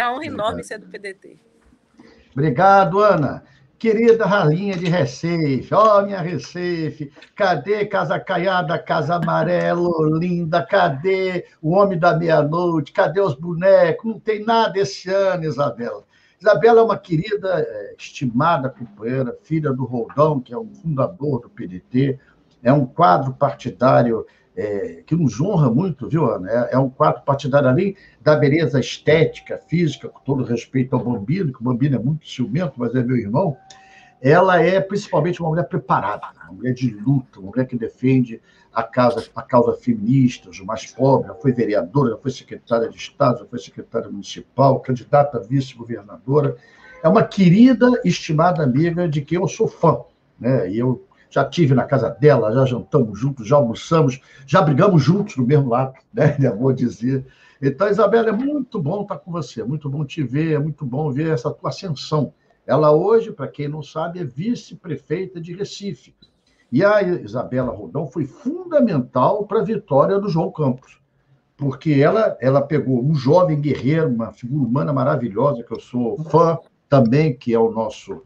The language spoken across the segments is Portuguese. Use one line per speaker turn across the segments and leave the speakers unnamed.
É uma honra enorme ser do PDT.
Obrigado, Ana. Querida Ralinha de Recife, ó, oh, minha Recife, cadê Casa Caiada, Casa Amarelo, linda, cadê o Homem da Meia-Noite, cadê os bonecos? Não tem nada esse ano, Isabela. Isabela é uma querida, é, estimada companheira, filha do Roldão, que é o fundador do PDT, é um quadro partidário é, que nos honra muito, viu, Ana? É, é, um quadro partidário ali da beleza estética, física, com todo respeito ao Bambino, que o Bambino é muito ciumento, mas é meu irmão. Ela é principalmente uma mulher preparada, uma mulher de luta, uma mulher que defende a causa, a causa feminista, os mais pobres, já foi vereadora, já foi secretária de Estado, já foi secretária municipal, candidata a vice-governadora. É uma querida, estimada amiga de quem eu sou fã. Né? E eu já tive na casa dela, já jantamos juntos, já almoçamos, já brigamos juntos no mesmo lado, né? Vou dizer. Então, Isabela, é muito bom estar com você, é muito bom te ver, é muito bom ver essa tua ascensão. Ela hoje, para quem não sabe, é vice-prefeita de Recife. E a Isabela Rodão foi fundamental para a vitória do João Campos, porque ela, ela pegou um jovem guerreiro, uma figura humana maravilhosa, que eu sou fã também, que é o nosso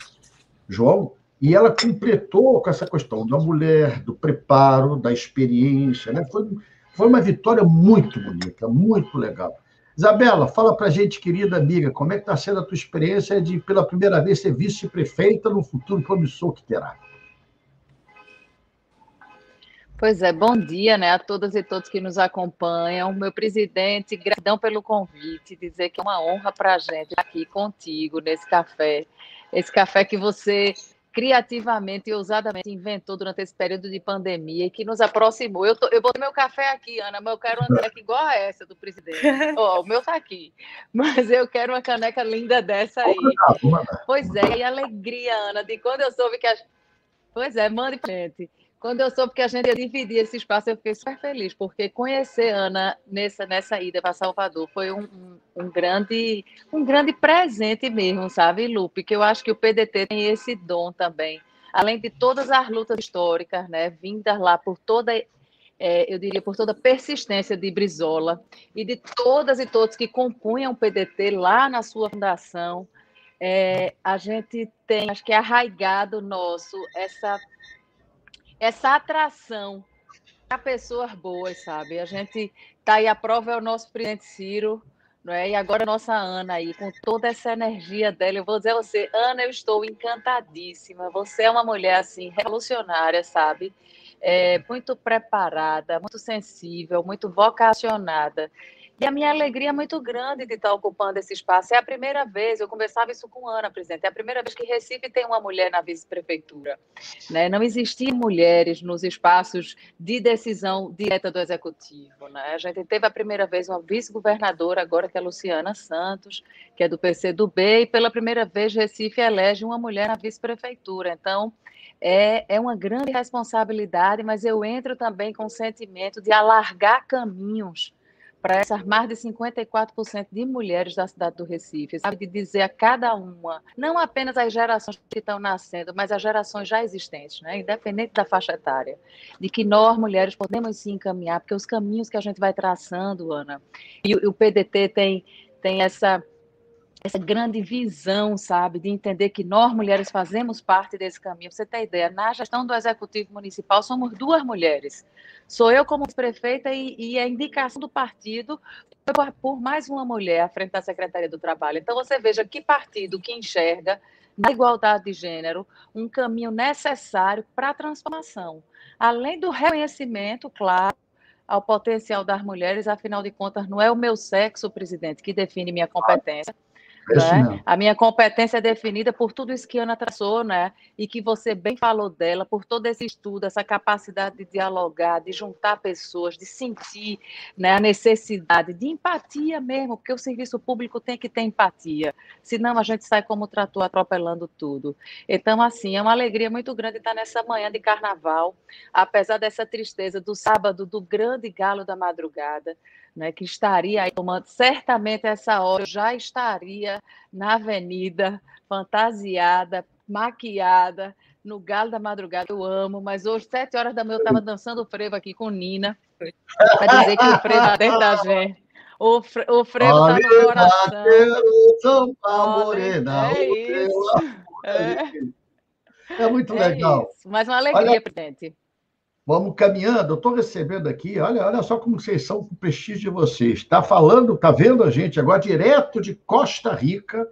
João, e ela completou com essa questão da mulher, do preparo, da experiência. Né? Foi, foi uma vitória muito bonita, muito legal. Isabela, fala para a gente, querida amiga, como é que está sendo a tua experiência de, pela primeira vez, ser vice-prefeita no futuro promissor que terá?
Pois é, bom dia né, a todas e todos que nos acompanham. Meu presidente, gratidão pelo convite, dizer que é uma honra para a gente estar aqui contigo nesse café. Esse café que você criativamente e ousadamente inventou durante esse período de pandemia e que nos aproximou. Eu, tô, eu botei meu café aqui, Ana, mas eu quero uma caneca igual a essa do presidente. oh, o meu está aqui. Mas eu quero uma caneca linda dessa aí. Pois é, e alegria, Ana, de quando eu soube que a... Pois é, mande pra gente. Quando eu soube que a gente ia dividir esse espaço, eu fiquei super feliz, porque conhecer Ana nessa, nessa ida para Salvador foi um, um, grande, um grande presente mesmo, sabe, Lupe? Que eu acho que o PDT tem esse dom também. Além de todas as lutas históricas, né, vindas lá por toda, é, eu diria, por toda a persistência de Brizola e de todas e todos que compunham o PDT lá na sua fundação, é, a gente tem, acho que é arraigado nosso, essa essa atração para pessoas boas, sabe? A gente tá aí, a prova é o nosso presidente Ciro, não é? E agora a nossa Ana aí, com toda essa energia dela, eu vou dizer a você, Ana, eu estou encantadíssima. Você é uma mulher assim revolucionária, sabe? É, muito preparada, muito sensível, muito vocacionada. E a minha alegria é muito grande de estar ocupando esse espaço. É a primeira vez, eu conversava isso com Ana, presidente, é a primeira vez que Recife tem uma mulher na vice-prefeitura. Né? Não existiam mulheres nos espaços de decisão direta do executivo. Né? A gente teve a primeira vez uma vice-governadora, agora que é Luciana Santos, que é do PCdoB, e pela primeira vez Recife elege uma mulher na vice-prefeitura. Então, é, é uma grande responsabilidade, mas eu entro também com o sentimento de alargar caminhos para essas mais de 54% de mulheres da cidade do Recife, sabe, de dizer a cada uma, não apenas as gerações que estão nascendo, mas as gerações já existentes, né, independente da faixa etária, de que nós, mulheres, podemos se encaminhar, porque os caminhos que a gente vai traçando, Ana, e o PDT tem, tem essa essa grande visão, sabe, de entender que nós, mulheres, fazemos parte desse caminho. Você ter ideia, na gestão do Executivo Municipal somos duas mulheres. Sou eu como prefeita e, e a indicação do partido foi por mais uma mulher à frente da Secretaria do Trabalho. Então, você veja que partido que enxerga na igualdade de gênero um caminho necessário para a transformação. Além do reconhecimento, claro, ao potencial das mulheres, afinal de contas, não é o meu sexo, presidente, que define minha competência. Né? A minha competência é definida por tudo isso que a Ana traçou, né? E que você bem falou dela, por todo esse estudo, essa capacidade de dialogar, de juntar pessoas, de sentir né, a necessidade de empatia mesmo, porque o serviço público tem que ter empatia, senão a gente sai como trator atropelando tudo. Então, assim, é uma alegria muito grande estar nessa manhã de carnaval, apesar dessa tristeza do sábado, do grande galo da madrugada né, que estaria aí tomando, certamente essa hora eu já estaria na avenida, fantasiada, maquiada, no galo da madrugada, eu amo, mas hoje, sete horas da manhã, eu estava dançando frevo aqui com Nina, para dizer que o frevo é dentro da gente. O, fre, o frevo tá no coração.
São Paulo Morena. É isso. É. é muito é legal.
Isso. Mais uma alegria, Olha... presidente.
Vamos caminhando. Eu estou recebendo aqui, olha, olha só como vocês são com o prestígio de vocês. Está falando, está vendo a gente agora direto de Costa Rica,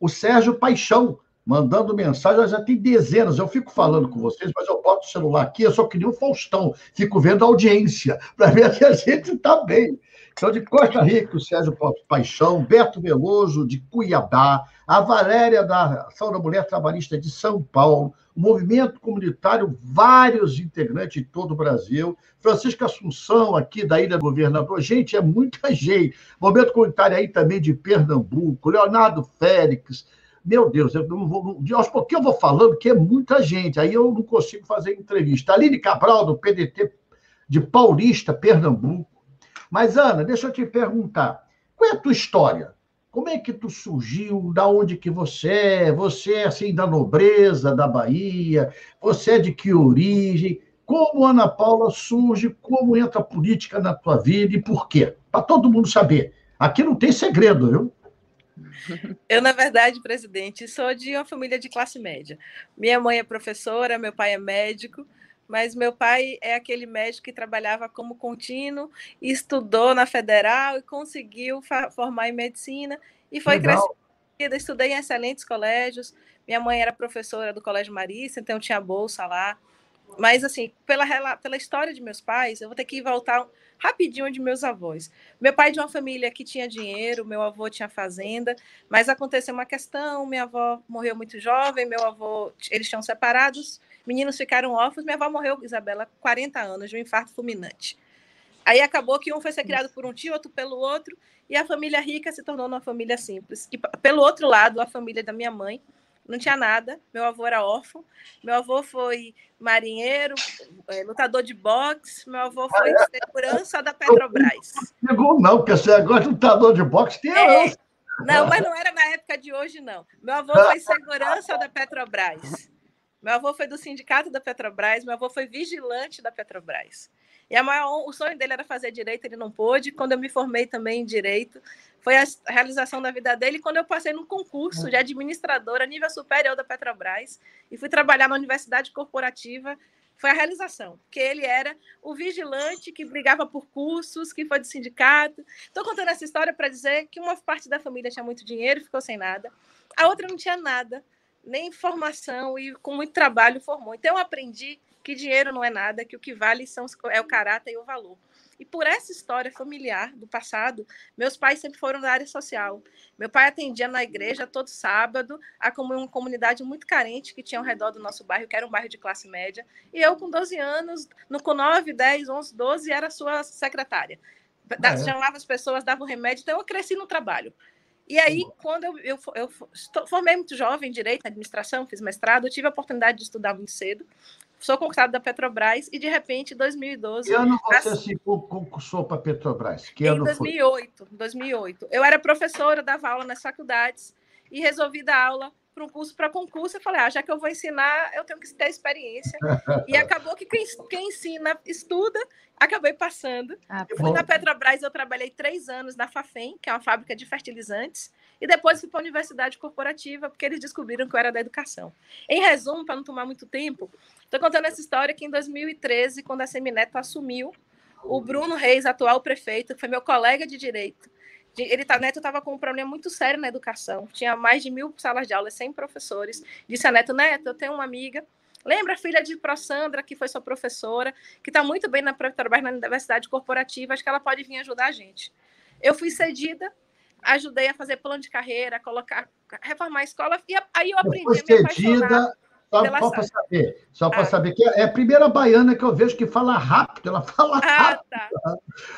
o Sérgio Paixão, mandando mensagem. Já tem dezenas. Eu fico falando com vocês, mas eu boto o celular aqui, eu só que nem o Faustão. Fico vendo a audiência, para ver se a gente está bem. Então, de Costa Rica, o Sérgio Paixão, Beto Veloso, de Cuiabá, a Valéria da Ação da Mulher Trabalhista de São Paulo, o movimento comunitário, vários integrantes de todo o Brasil, Francisco Assunção, aqui da Ilha Governador, gente, é muita gente. Movimento comunitário aí também de Pernambuco, Leonardo Félix, meu Deus, eu não vou, aos pouquinhos eu vou falando que é muita gente, aí eu não consigo fazer entrevista. Aline Cabral, do PDT de Paulista, Pernambuco. Mas, Ana, deixa eu te perguntar, qual é a tua história? Como é que tu surgiu? Da onde que você é? Você é assim da nobreza da Bahia? Você é de que origem? Como Ana Paula surge? Como entra a política na tua vida e por quê? Para todo mundo saber. Aqui não tem segredo, viu?
Eu, na verdade, presidente, sou de uma família de classe média. Minha mãe é professora, meu pai é médico, mas meu pai é aquele médico que trabalhava como contínuo, estudou na federal e conseguiu formar em medicina e foi Legal. crescendo. Estudei em excelentes colégios. Minha mãe era professora do Colégio Marista, então tinha bolsa lá. Mas, assim, pela, pela história de meus pais, eu vou ter que voltar rapidinho de meus avós. Meu pai é de uma família que tinha dinheiro, meu avô tinha fazenda, mas aconteceu uma questão, minha avó morreu muito jovem, meu avô, eles tinham separados, meninos ficaram órfãos, minha avó morreu, Isabela, 40 anos, de um infarto fulminante. Aí acabou que um foi ser criado por um tio, outro pelo outro, e a família rica se tornou uma família simples. E pelo outro lado, a família da minha mãe, não tinha nada. Meu avô era órfão. Meu avô foi marinheiro, é, lutador de boxe. Meu avô foi ah, é? segurança da Petrobras.
Não, não, porque você agora é lutador de boxe tem é,
Não, mas não era na época de hoje, não. Meu avô foi segurança da Petrobras. Meu avô foi do sindicato da Petrobras. Meu avô foi vigilante da Petrobras. E maior, o sonho dele era fazer direito, ele não pôde. Quando eu me formei também em direito, foi a realização da vida dele. Quando eu passei num concurso de administradora nível superior da Petrobras e fui trabalhar na universidade corporativa, foi a realização, porque ele era o vigilante que brigava por cursos, que foi do sindicato. Estou contando essa história para dizer que uma parte da família tinha muito dinheiro ficou sem nada, a outra não tinha nada, nem formação e com muito trabalho formou. Então eu aprendi que dinheiro não é nada, que o que vale são, é o caráter e o valor. E por essa história familiar do passado, meus pais sempre foram da área social. Meu pai atendia na igreja todo sábado, a uma comunidade muito carente que tinha ao redor do nosso bairro, que era um bairro de classe média. E eu, com 12 anos, no, com 9, 10, 11, 12, era sua secretária. Da, é. Chamava as pessoas, dava o remédio. Então, eu cresci no trabalho. E aí, quando eu, eu, eu, formei muito jovem em direito, administração, fiz mestrado, eu tive a oportunidade de estudar muito cedo sou concursado da Petrobras e de repente, em 2012.
Que ano você se concursou para a Petrobras? Que
em ano 2008, foi? 2008. Eu era professora, dava aula nas faculdades e resolvi dar aula para um curso para concurso. Eu falei, ah, já que eu vou ensinar, eu tenho que ter experiência. e acabou que quem, quem ensina estuda, acabei passando. Ah, eu fui na Petrobras, eu trabalhei três anos na Fafem, que é uma fábrica de fertilizantes, e depois fui para a universidade corporativa, porque eles descobriram que eu era da educação. Em resumo, para não tomar muito tempo, Estou contando essa história que em 2013, quando a Semineto assumiu, o Bruno Reis, atual prefeito, que foi meu colega de direito, ele tá, Neto estava com um problema muito sério na educação. Tinha mais de mil salas de aula, 100 professores. Disse a Neto, Neto, eu tenho uma amiga, lembra a filha de Sandra, que foi sua professora, que está muito bem na Petrobras, na Universidade Corporativa, acho que ela pode vir ajudar a gente. Eu fui cedida, ajudei a fazer plano de carreira, colocar, reformar a escola, e aí eu aprendi
a me apaixonar. Só, só para saber, só para ah. saber que é a primeira baiana que eu vejo que fala rápido, ela fala ah, rápido. Tá.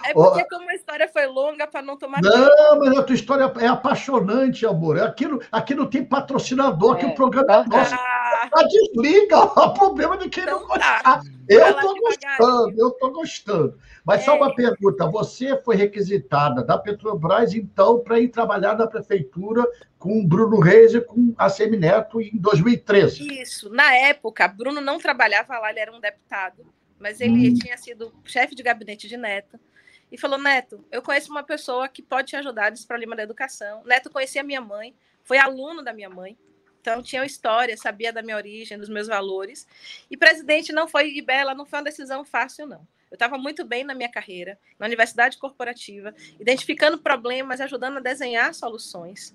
É porque, oh, como a história foi longa, para não tomar.
Não, tempo. mas a tua história é apaixonante, amor. É aquilo, aqui não tem patrocinador, é. que o programa é nosso. Ah. Ah desliga, o problema de quem então, não gostar. Tá. Eu estou gostando, eu estou gostando. Mas é. só uma pergunta: você foi requisitada da Petrobras, então, para ir trabalhar na prefeitura com o Bruno Reis e com a Semineto em 2013.
Isso. Na época, Bruno não trabalhava lá, ele era um deputado, mas ele hum. tinha sido chefe de gabinete de Neto. e falou: Neto, eu conheço uma pessoa que pode te ajudar desse problema da educação. Neto conhecia minha mãe, foi aluno da minha mãe. Então, tinha história, sabia da minha origem, dos meus valores. E presidente não foi, e Bela, não foi uma decisão fácil, não. Eu estava muito bem na minha carreira, na universidade corporativa, identificando problemas, ajudando a desenhar soluções.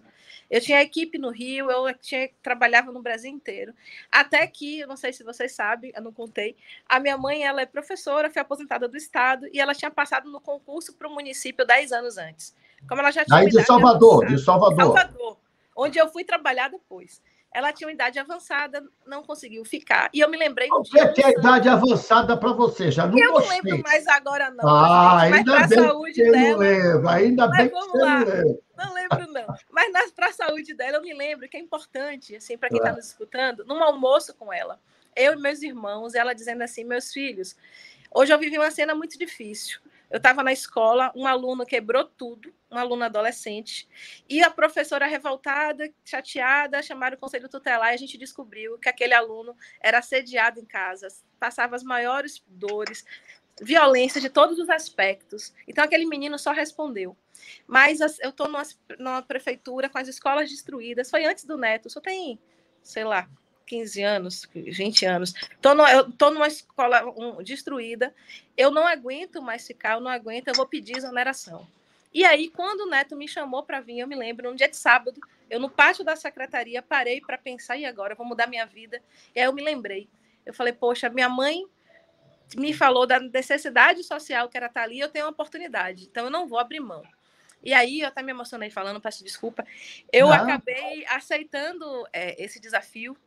Eu tinha equipe no Rio, eu tinha, trabalhava no Brasil inteiro. Até que, eu não sei se vocês sabem, eu não contei, a minha mãe ela é professora, foi aposentada do Estado, e ela tinha passado no concurso para o município 10 anos antes. Como ela já tinha.
Aí de Salvador, de Salvador.
Salvador, onde eu fui trabalhar depois ela tinha uma idade avançada, não conseguiu ficar. E eu me lembrei
um dia. O que é idade avançada para você? Já não
Eu
gostei.
não lembro mais agora, não.
Ah, ainda bem saúde que dela, não lembra. Ainda bem que você
lá. lembra. Não lembro, não. Mas para a saúde dela, eu me lembro que é importante, assim, para quem está é. nos escutando, num almoço com ela, eu e meus irmãos, ela dizendo assim: meus filhos, hoje eu vivi uma cena muito difícil. Eu estava na escola, um aluno quebrou tudo, um aluno adolescente, e a professora revoltada, chateada, chamaram o conselho tutelar e a gente descobriu que aquele aluno era assediado em casa, passava as maiores dores, violência de todos os aspectos. Então aquele menino só respondeu. Mas eu estou numa, numa prefeitura com as escolas destruídas, foi antes do Neto, só tem, sei lá, 15 anos, 20 anos. Tô no, eu estou numa escola um, destruída, eu não aguento mais ficar, eu não aguento, eu vou pedir exoneração. E aí, quando o Neto me chamou para vir, eu me lembro, um dia de sábado, eu no pátio da secretaria parei para pensar, e agora? Eu vou mudar minha vida. E aí eu me lembrei. Eu falei, poxa, minha mãe me falou da necessidade social que era estar ali, eu tenho uma oportunidade, então eu não vou abrir mão. E aí, eu até me emocionei falando, peço desculpa. Eu não. acabei aceitando é, esse desafio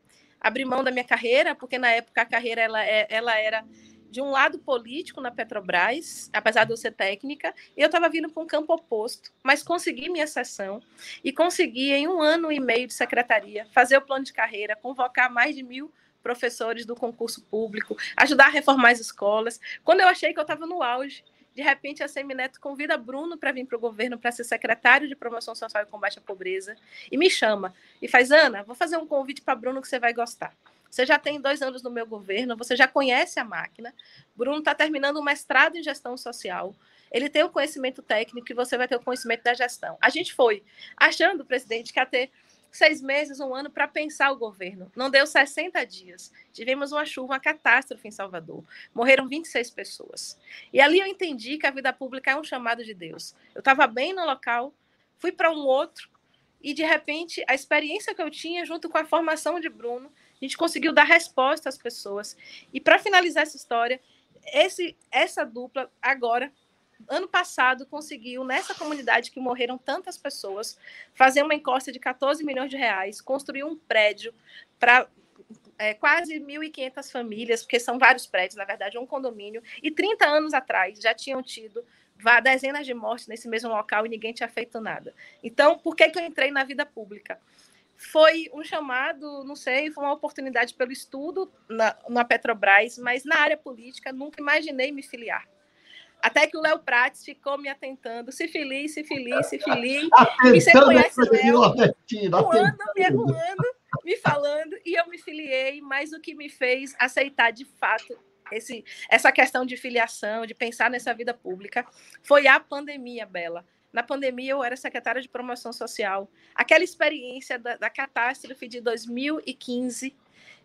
abrir mão da minha carreira, porque na época a carreira ela, é, ela era de um lado político na Petrobras, apesar de eu ser técnica, eu estava vindo para um campo oposto, mas consegui minha sessão e consegui, em um ano e meio de secretaria, fazer o plano de carreira, convocar mais de mil professores do concurso público, ajudar a reformar as escolas. Quando eu achei que eu estava no auge, de repente, a Semineto convida Bruno para vir para o governo para ser secretário de Promoção Social e Combate à Pobreza e me chama e faz: Ana, vou fazer um convite para Bruno que você vai gostar. Você já tem dois anos no meu governo, você já conhece a máquina. Bruno está terminando um mestrado em gestão social. Ele tem o conhecimento técnico e você vai ter o conhecimento da gestão. A gente foi achando, presidente, que ia ter seis meses, um ano para pensar o governo. Não deu 60 dias. Tivemos uma chuva, uma catástrofe em Salvador. Morreram 26 pessoas. E ali eu entendi que a vida pública é um chamado de Deus. Eu estava bem no local, fui para um outro, e de repente a experiência que eu tinha, junto com a formação de Bruno, a gente conseguiu dar resposta às pessoas. E para finalizar essa história, esse, essa dupla agora ano passado conseguiu, nessa comunidade que morreram tantas pessoas, fazer uma encosta de 14 milhões de reais, construir um prédio para é, quase 1.500 famílias, porque são vários prédios, na verdade, é um condomínio, e 30 anos atrás já tinham tido dezenas de mortes nesse mesmo local e ninguém tinha feito nada. Então, por que, que eu entrei na vida pública? Foi um chamado, não sei, foi uma oportunidade pelo estudo na, na Petrobras, mas na área política nunca imaginei me filiar. Até que o Léo Prates ficou me atentando, se feliz, se feliz, se feliz.
E você conhece
o Léo, voando, me arrumando, me falando, e eu me filiei, mas o que me fez aceitar de fato esse, essa questão de filiação, de pensar nessa vida pública, foi a pandemia, Bela. Na pandemia, eu era secretária de promoção social. Aquela experiência da, da catástrofe de 2015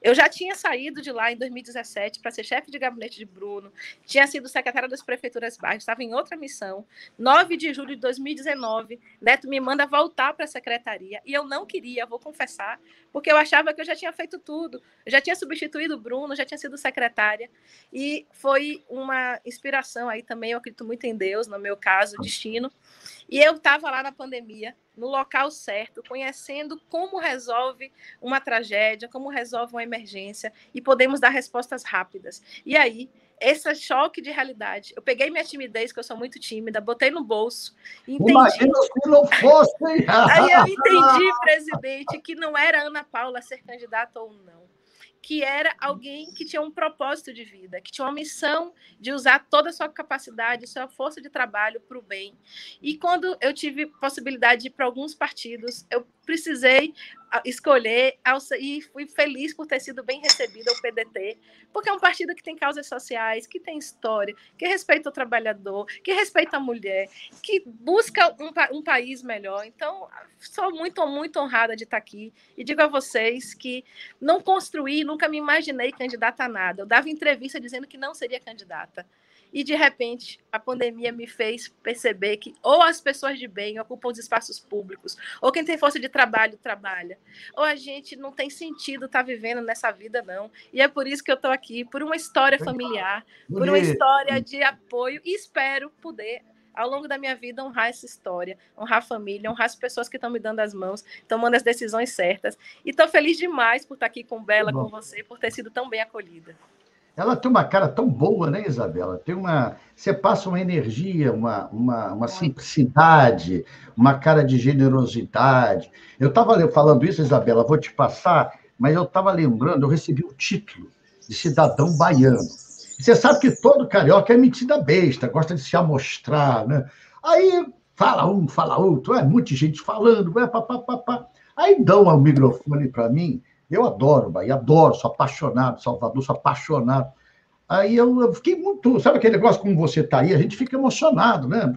eu já tinha saído de lá em 2017 para ser chefe de gabinete de Bruno, tinha sido secretária das prefeituras bairros, estava em outra missão. 9 de julho de 2019, Neto me manda voltar para a secretaria e eu não queria, vou confessar, porque eu achava que eu já tinha feito tudo. Eu já tinha substituído o Bruno, já tinha sido secretária e foi uma inspiração aí também, eu acredito muito em Deus, no meu caso, destino. E eu estava lá na pandemia, no local certo, conhecendo como resolve uma tragédia, como resolve uma emergência e podemos dar respostas rápidas. E aí, esse choque de realidade. Eu peguei minha timidez, que eu sou muito tímida, botei no bolso. Entendi.
Imagina se não fosse.
Aí eu entendi, presidente, que não era Ana Paula ser candidata ou não que era alguém que tinha um propósito de vida, que tinha uma missão de usar toda a sua capacidade, sua força de trabalho para o bem. E quando eu tive possibilidade de ir para alguns partidos, eu precisei escolher e fui feliz por ter sido bem recebida o PDT, porque é um partido que tem causas sociais, que tem história, que respeita o trabalhador, que respeita a mulher, que busca um, um país melhor. Então, sou muito, muito honrada de estar aqui e digo a vocês que não construí, nunca me imaginei candidata a nada. Eu dava entrevista dizendo que não seria candidata. E de repente, a pandemia me fez perceber que ou as pessoas de bem ocupam os espaços públicos, ou quem tem força de trabalho trabalha, ou a gente não tem sentido estar tá vivendo nessa vida não. E é por isso que eu estou aqui, por uma história familiar, por uma história de apoio e espero poder ao longo da minha vida honrar essa história, honrar a família, honrar as pessoas que estão me dando as mãos, tomando as decisões certas. E estou feliz demais por estar aqui com Bela, com você, por ter sido tão bem acolhida.
Ela tem uma cara tão boa, né, Isabela? Tem uma, você passa uma energia, uma, uma, uma simplicidade, uma cara de generosidade. Eu estava falando isso, Isabela, vou te passar, mas eu estava lembrando, eu recebi o título de cidadão baiano. Você sabe que todo carioca é metida besta, gosta de se amostrar, né? Aí fala um, fala outro, é muita gente falando, é papapá. Aí dão o microfone para mim eu adoro Bahia, adoro, sou apaixonado, Salvador, sou apaixonado. Aí eu, eu fiquei muito. Sabe aquele negócio como você está aí? A gente fica emocionado, né?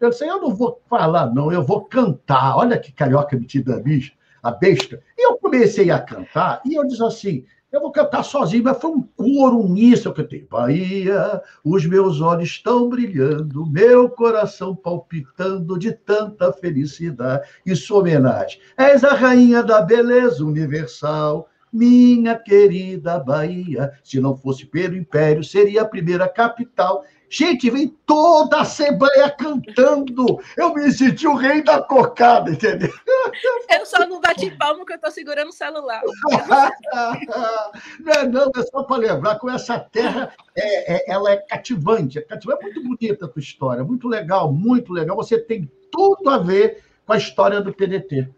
Eu disse, eu não vou falar, não, eu vou cantar. Olha que carioca metida bicha, a besta. E eu comecei a cantar, e eu disse assim: eu vou cantar sozinho, mas foi um coro uníssono que eu tenho. Bahia, os meus olhos estão brilhando, meu coração palpitando de tanta felicidade. Isso homenagem. És a rainha da beleza universal, minha querida Bahia. Se não fosse pelo Império, seria a primeira capital. Gente, vem toda a Assembleia cantando. Eu me senti o rei da cocada, entendeu?
Eu só não bati palmo porque eu estou segurando o celular.
não, é não, é só para lembrar com essa terra, é, é, ela é cativante. É cativante, é muito bonita a tua história, muito legal, muito legal. Você tem tudo a ver com a história do PDT.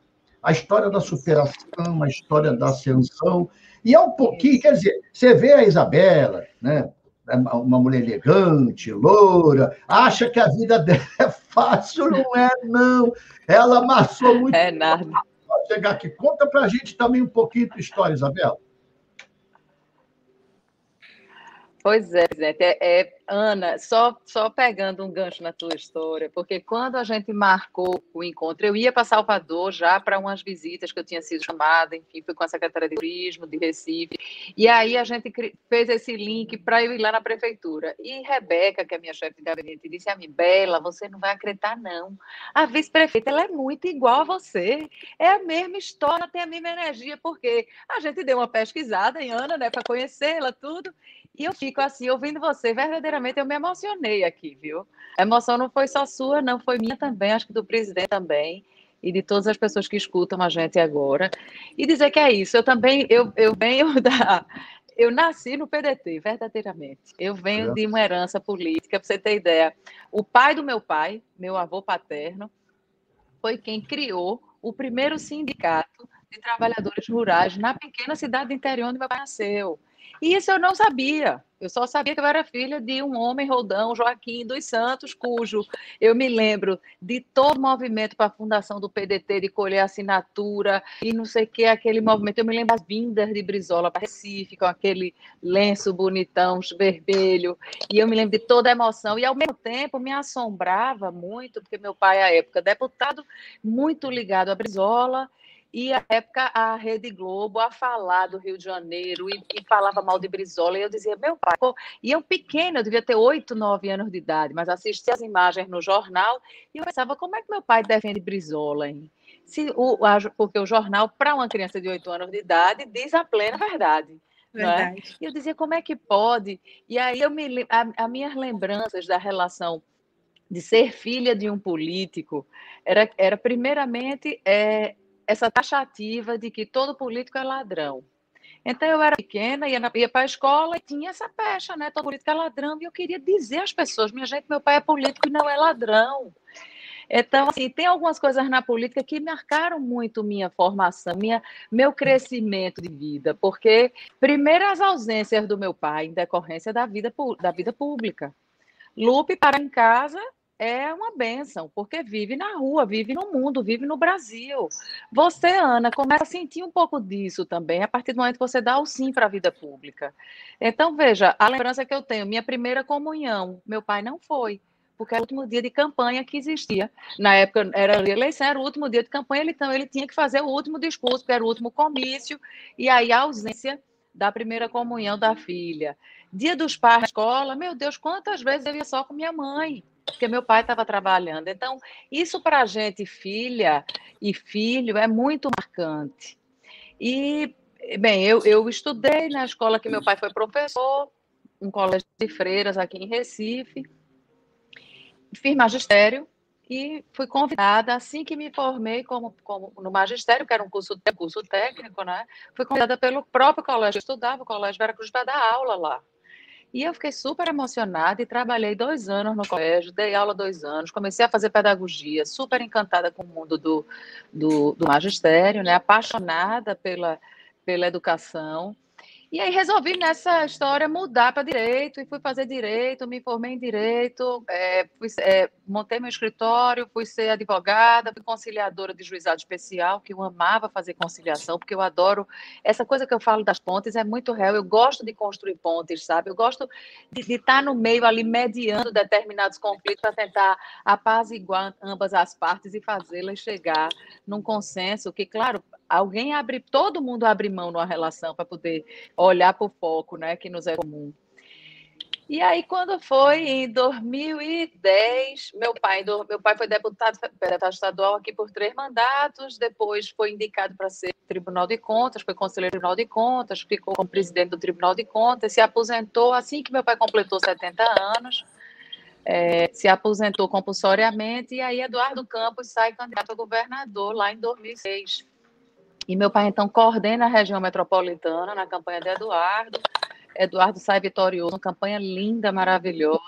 A história da superação, a história da ascensão. E é um pouquinho, quer dizer, você vê a Isabela, né? É uma mulher elegante, loura, acha que a vida dela é fácil, não é, não. Ela amassou muito.
É nada.
Pode chegar aqui. Conta para a gente também um pouquinho da história, Isabela.
Pois é, Zé. É, é, Ana, só, só pegando um gancho na tua história, porque quando a gente marcou o encontro, eu ia para Salvador já para umas visitas que eu tinha sido chamada, enfim, fui com a Secretaria de Turismo de Recife, e aí a gente fez esse link para eu ir lá na prefeitura. E Rebeca, que é minha chefe de gabinete, disse a mim, Bela, você não vai acreditar, não. A vice-prefeita, ela é muito igual a você, é a mesma história, tem a mesma energia, porque a gente deu uma pesquisada em Ana, né, para conhecê-la, tudo, e eu fico assim, ouvindo você, verdadeiramente eu me emocionei aqui, viu? A emoção não foi só sua, não, foi minha também, acho que do presidente também, e de todas as pessoas que escutam a gente agora. E dizer que é isso, eu também, eu, eu venho da. Eu nasci no PDT, verdadeiramente. Eu venho é. de uma herança política, para você ter ideia. O pai do meu pai, meu avô paterno, foi quem criou o primeiro sindicato de trabalhadores rurais na pequena cidade do interior onde meu pai nasceu. E isso eu não sabia. Eu só sabia que eu era filha de um homem rodão, Joaquim dos Santos, cujo eu me lembro de todo o movimento para a fundação do PDT, de colher assinatura e não sei o que, aquele movimento. Eu me lembro das vindas de Brizola para Recife, com aquele lenço bonitão, vermelho, e eu me lembro de toda a emoção. E ao mesmo tempo me assombrava muito, porque meu pai, à época, deputado, muito ligado a Brizola e à época a Rede Globo a falar do Rio de Janeiro e, e falava mal de Brizola, e eu dizia, meu pai, pô, e eu pequena, eu devia ter oito, nove anos de idade, mas assistia as imagens no jornal e eu pensava, como é que meu pai defende Brizola, hein? Se o, a, porque o jornal, para uma criança de oito anos de idade, diz a plena verdade. É? E eu dizia, como é que pode? E aí eu me as minhas lembranças da relação de ser filha de um político era, era primeiramente é, essa taxativa de que todo político é ladrão. Então eu era pequena, ia, ia para a escola e tinha essa pecha, né? Todo político é ladrão. E eu queria dizer às pessoas, minha gente, meu pai é político e não é ladrão. Então, assim, tem algumas coisas na política que marcaram muito minha formação, minha, meu crescimento de vida, porque, primeiro, as ausências do meu pai em decorrência da vida, da vida pública. Lupe para em casa é uma benção, porque vive na rua, vive no mundo, vive no Brasil. Você, Ana, começa a sentir um pouco disso também, a partir do momento que você dá o sim para a vida pública. Então, veja, a lembrança que eu tenho, minha primeira comunhão, meu pai não foi, porque era o último dia de campanha que existia. Na época era eleição, era o último dia de campanha, então ele tinha que fazer o último discurso, porque era o último comício, e aí a ausência da primeira comunhão da filha. Dia dos pais escola, meu Deus, quantas vezes eu ia só com minha mãe, porque meu pai estava trabalhando. Então, isso para a gente, filha e filho, é muito marcante. E, bem, eu, eu estudei na escola que meu pai foi professor, um colégio de freiras aqui em Recife, fiz magistério, e fui convidada, assim que me formei como, como no magistério, que era um curso, curso técnico, né? Fui convidada pelo próprio colégio, eu estudava o colégio Vera Cruz para dar aula lá. E eu fiquei super emocionada e trabalhei dois anos no colégio, dei aula dois anos, comecei a fazer pedagogia, super encantada com o mundo do, do, do magistério, né? apaixonada pela, pela educação. E aí resolvi nessa história mudar para direito e fui fazer direito, me formei em direito, é, fui, é, montei meu escritório, fui ser advogada, fui conciliadora de juizado especial, que eu amava fazer conciliação, porque eu adoro essa coisa que eu falo das pontes, é muito real. Eu gosto de construir pontes, sabe? Eu gosto de, de estar no meio ali mediando determinados conflitos para tentar apaziguar ambas as partes e fazê-las chegar num consenso que, claro, alguém abre, todo mundo abre mão numa relação para poder olhar para o foco, né, que nos é comum. E aí, quando foi em 2010, meu pai, meu pai foi deputado, deputado estadual aqui por três mandatos, depois foi indicado para ser Tribunal de Contas, foi conselheiro do Tribunal de Contas, ficou como presidente do Tribunal de Contas, se aposentou assim que meu pai completou 70 anos, é, se aposentou compulsoriamente, e aí Eduardo Campos sai candidato a governador lá em 2006. E meu pai, então, coordena a região metropolitana na campanha de Eduardo. Eduardo sai vitorioso, uma campanha linda, maravilhosa.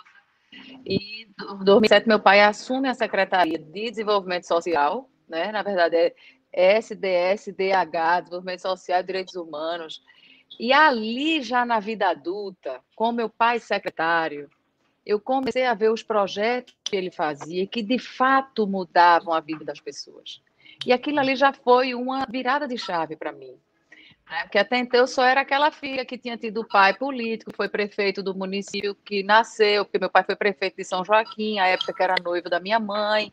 E em 2007, meu pai assume a Secretaria de Desenvolvimento Social, né? na verdade, é SDSDH, Desenvolvimento Social e Direitos Humanos. E ali, já na vida adulta, com meu pai secretário, eu comecei a ver os projetos que ele fazia, que de fato mudavam a vida das pessoas. E aquilo ali já foi uma virada de chave para mim. Né? Porque até então eu só era aquela filha que tinha tido pai político, foi prefeito do município que nasceu, porque meu pai foi prefeito de São Joaquim, a época que era noivo da minha mãe.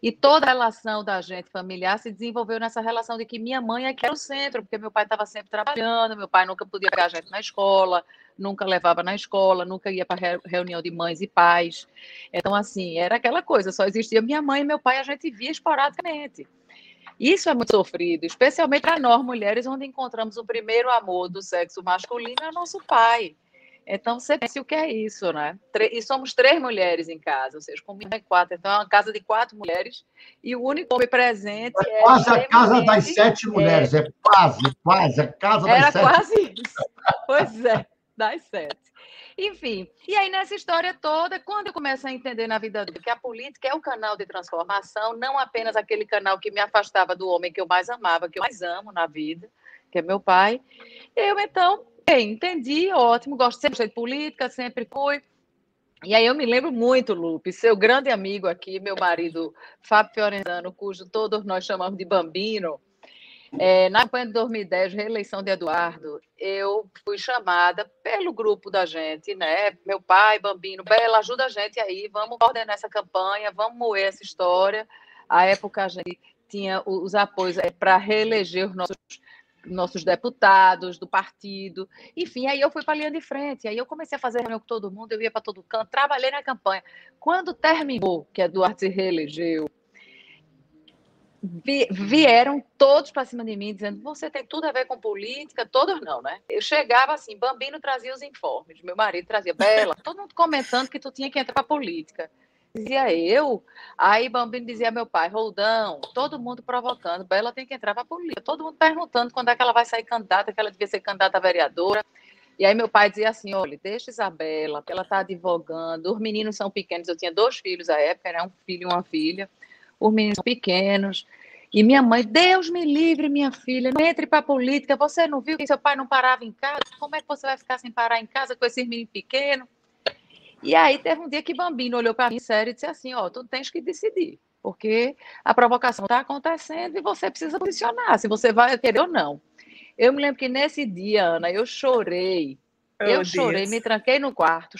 E toda a relação da gente familiar se desenvolveu nessa relação de que minha mãe é que era o centro, porque meu pai estava sempre trabalhando, meu pai nunca podia pegar a gente na escola, nunca levava na escola, nunca ia para reunião de mães e pais. Então, assim, era aquela coisa, só existia minha mãe e meu pai, a gente via esporadicamente. Isso é muito sofrido, especialmente para nós mulheres, onde encontramos o primeiro amor do sexo masculino é nosso pai. Então, você pensa o que é isso, né? E somos três mulheres em casa, ou seja, comigo é quatro. Então, é uma casa de quatro mulheres e o único homem presente
é. Quase a casa das sete mulheres, é, é quase, quase, a casa das
Era
sete.
Era quase isso. Pois é, das sete. Enfim, e aí nessa história toda, quando eu começo a entender na vida adulta que a política é um canal de transformação, não apenas aquele canal que me afastava do homem que eu mais amava, que eu mais amo na vida, que é meu pai, eu então, bem, entendi, ótimo, gosto sempre de política, sempre fui. E aí eu me lembro muito, Lupe, seu grande amigo aqui, meu marido Fábio Fiorentano, cujo todos nós chamamos de Bambino, é, na campanha de 2010, reeleição de Eduardo, eu fui chamada pelo grupo da gente, né? Meu pai, Bambino, Bela, ajuda a gente aí, vamos coordenar essa campanha, vamos moer essa história. A época a gente tinha os apoios é, para reeleger os nossos, nossos deputados do partido. Enfim, aí eu fui para a linha de frente, aí eu comecei a fazer reunião com todo mundo, eu ia para todo canto, trabalhei na campanha. Quando terminou, que Eduardo se reelegeu, vieram todos para cima de mim dizendo você tem tudo a ver com política, todos não, né? Eu chegava assim, Bambino trazia os informes, meu marido trazia Bela, todo mundo comentando que tu tinha que entrar para política. Dizia eu, aí Bambino dizia meu pai, Roldão, todo mundo provocando, Bela tem que entrar para política, todo mundo perguntando quando é que ela vai sair candidata, que ela devia ser candidata a vereadora. E aí meu pai dizia assim, olha, deixa Isabela, ela está advogando, os meninos são pequenos, eu tinha dois filhos à época, era um filho e uma filha os meninos pequenos. E minha mãe, Deus me livre, minha filha, não entre para política. Você não viu que seu pai não parava em casa? Como é que você vai ficar sem parar em casa com esses meninos pequenos? E aí teve um dia que Bambino olhou para mim sério e disse assim: Ó, tu tens que decidir, porque a provocação está acontecendo e você precisa posicionar, se você vai querer ou não. Eu me lembro que nesse dia, Ana, eu chorei. Oh, eu chorei, Deus. me tranquei no quarto.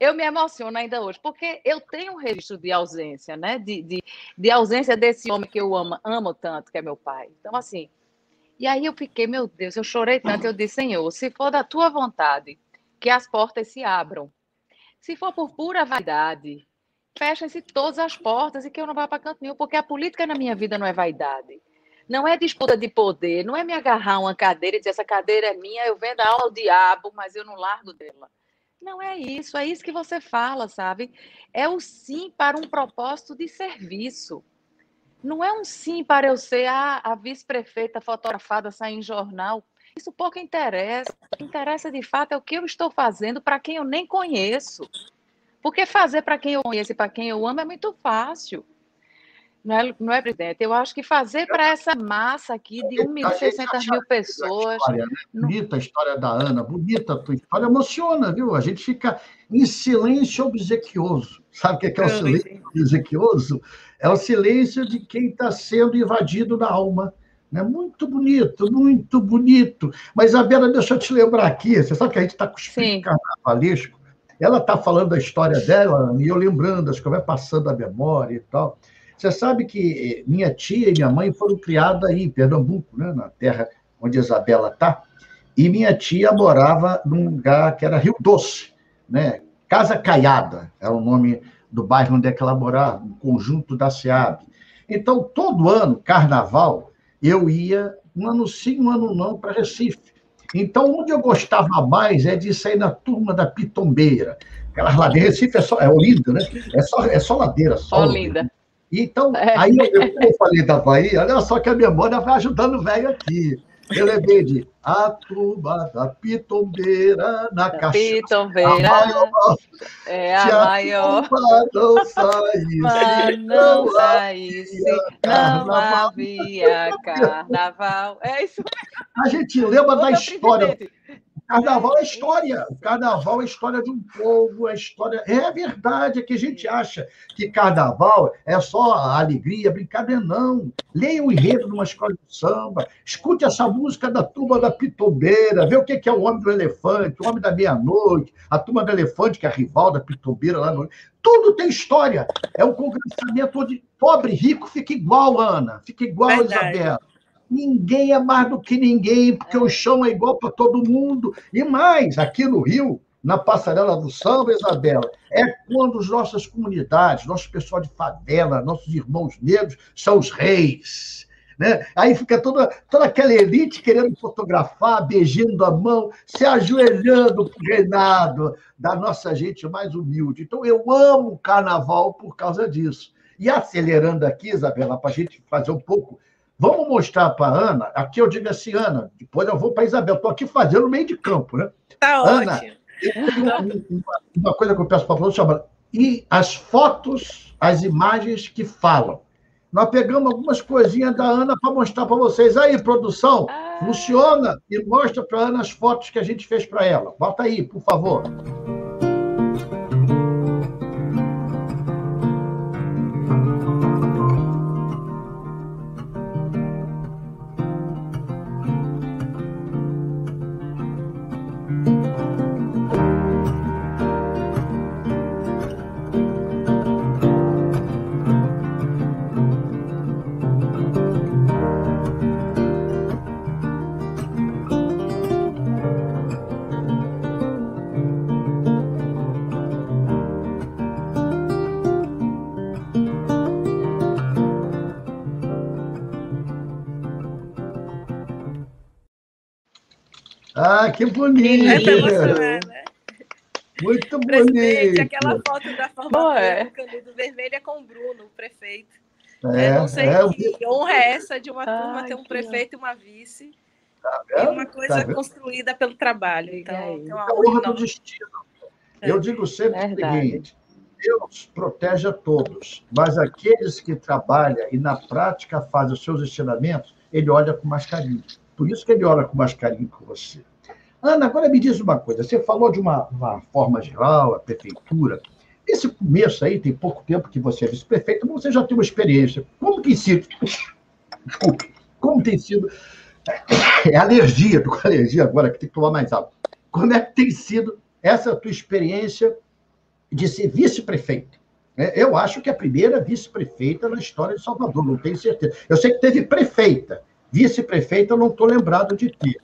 Eu me emociono ainda hoje, porque eu tenho um registro de ausência, né? De, de, de ausência desse homem que eu amo, amo tanto, que é meu pai. Então, assim, e aí eu fiquei, meu Deus, eu chorei tanto, eu disse, Senhor, se for da tua vontade, que as portas se abram. Se for por pura vaidade, fechem-se todas as portas e que eu não vá para canto nenhum, porque a política na minha vida não é vaidade. Não é disputa de poder, não é me agarrar uma cadeira e dizer essa cadeira é minha, eu vendo a aula ao diabo, mas eu não largo dela. Não é isso, é isso que você fala, sabe? É o sim para um propósito de serviço. Não é um sim para eu ser a, a vice-prefeita fotografada, sair em jornal. Isso pouco interessa. O que interessa de fato é o que eu estou fazendo para quem eu nem conheço. Porque fazer para quem eu conheço e para quem eu amo é muito fácil. Não é, não é, presidente? Eu acho que fazer para essa massa aqui de 1 milhão e 600 mil pessoas.
História, né? Bonita a história da Ana, bonita a tua história, emociona, viu? A gente fica em silêncio obsequioso. Sabe o que é, que é o silêncio obsequioso? É o silêncio de quem está sendo invadido na alma. Né? Muito bonito, muito bonito. Mas, Isabela, deixa eu te lembrar aqui, você sabe que a gente está com o espírito carnavalesco. Ela está falando da história dela, e eu lembrando, acho que vai passando a memória e tal. Você sabe que minha tia e minha mãe foram criadas aí em Pernambuco, né, na terra onde Isabela está, e minha tia morava num lugar que era Rio Doce, né? Casa Caiada, é o nome do bairro onde é que ela morava, no conjunto da SEAB. Então, todo ano, carnaval, eu ia, um ano sim, um ano não, para Recife. Então, onde eu gostava mais é de sair na turma da Pitombeira. Aquelas ladeiras, Recife é só, é Olinda, né? É só, é só ladeira, só.
Olinda.
Então, é. aí eu, eu falei da Bahia, olha só que a memória vai ajudando o velho aqui. Eu lembrei de a tuba da pitombeira na caixa.
Pitombeira a maior, é a maior.
não saísse,
Mas não saísse, não havia carnaval. É isso.
A gente lembra da história. Presidente. Carnaval é história. O carnaval é história de um povo, é história. É verdade, é que a gente acha que carnaval é só alegria, brincadeira. Não. Leia o enredo de uma escola de samba, escute essa música da turma da Pitombeira, vê o que é o Homem do Elefante, o Homem da Meia-Noite, a turma do Elefante, que é a rival da Pitombeira lá no. Tudo tem história. É um congressamento onde pobre e rico fica igual, Ana, fica igual, verdade. Isabela. Ninguém é mais do que ninguém, porque é. o chão é igual para todo mundo. E mais, aqui no Rio, na passarela do samba, Isabela, é quando as nossas comunidades, nosso pessoal de favela, nossos irmãos negros são os reis. Né? Aí fica toda, toda aquela elite querendo fotografar, beijando a mão, se ajoelhando para o reinado da nossa gente mais humilde. Então, eu amo o carnaval por causa disso. E acelerando aqui, Isabela, para a gente fazer um pouco Vamos mostrar para a Ana. Aqui eu digo assim, Ana, depois eu vou para a Isabel. Estou aqui fazendo meio de campo, né?
Tá
Ana,
ótimo.
Uma, uma, coisa que eu peço para a chama e as fotos, as imagens que falam. Nós pegamos algumas coisinhas da Ana para mostrar para vocês. Aí, produção, ah. funciona e mostra para a Ana as fotos que a gente fez para ela. Bota aí, por favor. Ah, que bonito!
É né?
Muito bonito.
aquela foto da formatura é. do Canudo Vermelho é com o Bruno, o prefeito. É, eu não sei é, que honra é essa de uma Ai, turma ter um prefeito e uma vice. Tá e uma coisa tá construída pelo trabalho. Então, é
uma honra do destino. Eu digo sempre o seguinte: Deus protege a todos, mas aqueles que trabalham e na prática fazem os seus ensinamentos, ele olha com mais carinho. Por isso que ele olha com mais carinho com você. Ana, agora me diz uma coisa. Você falou de uma, uma forma geral, a prefeitura. Esse começo aí, tem pouco tempo que você é vice-prefeito, mas você já tem uma experiência. Como tem sido? Desculpe. Como tem sido? É alergia, tô com alergia agora, que tem que tomar mais água. Como é que tem sido essa tua experiência de ser vice-prefeito? É, eu acho que é a primeira vice-prefeita na história de Salvador, não tenho certeza. Eu sei que teve prefeita, vice-prefeita, eu não estou lembrado de ter.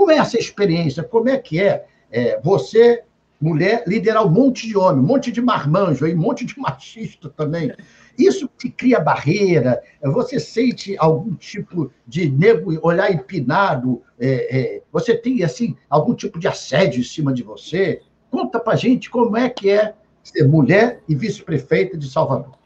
Como é essa experiência? Como é que é, é você mulher liderar um monte de homem, um monte de marmanjo, um monte de machista também. Isso te cria barreira, você sente algum tipo de nego olhar empinado, é, é, você tem assim algum tipo de assédio em cima de você? Conta pra gente como é que é ser mulher e vice-prefeita de Salvador.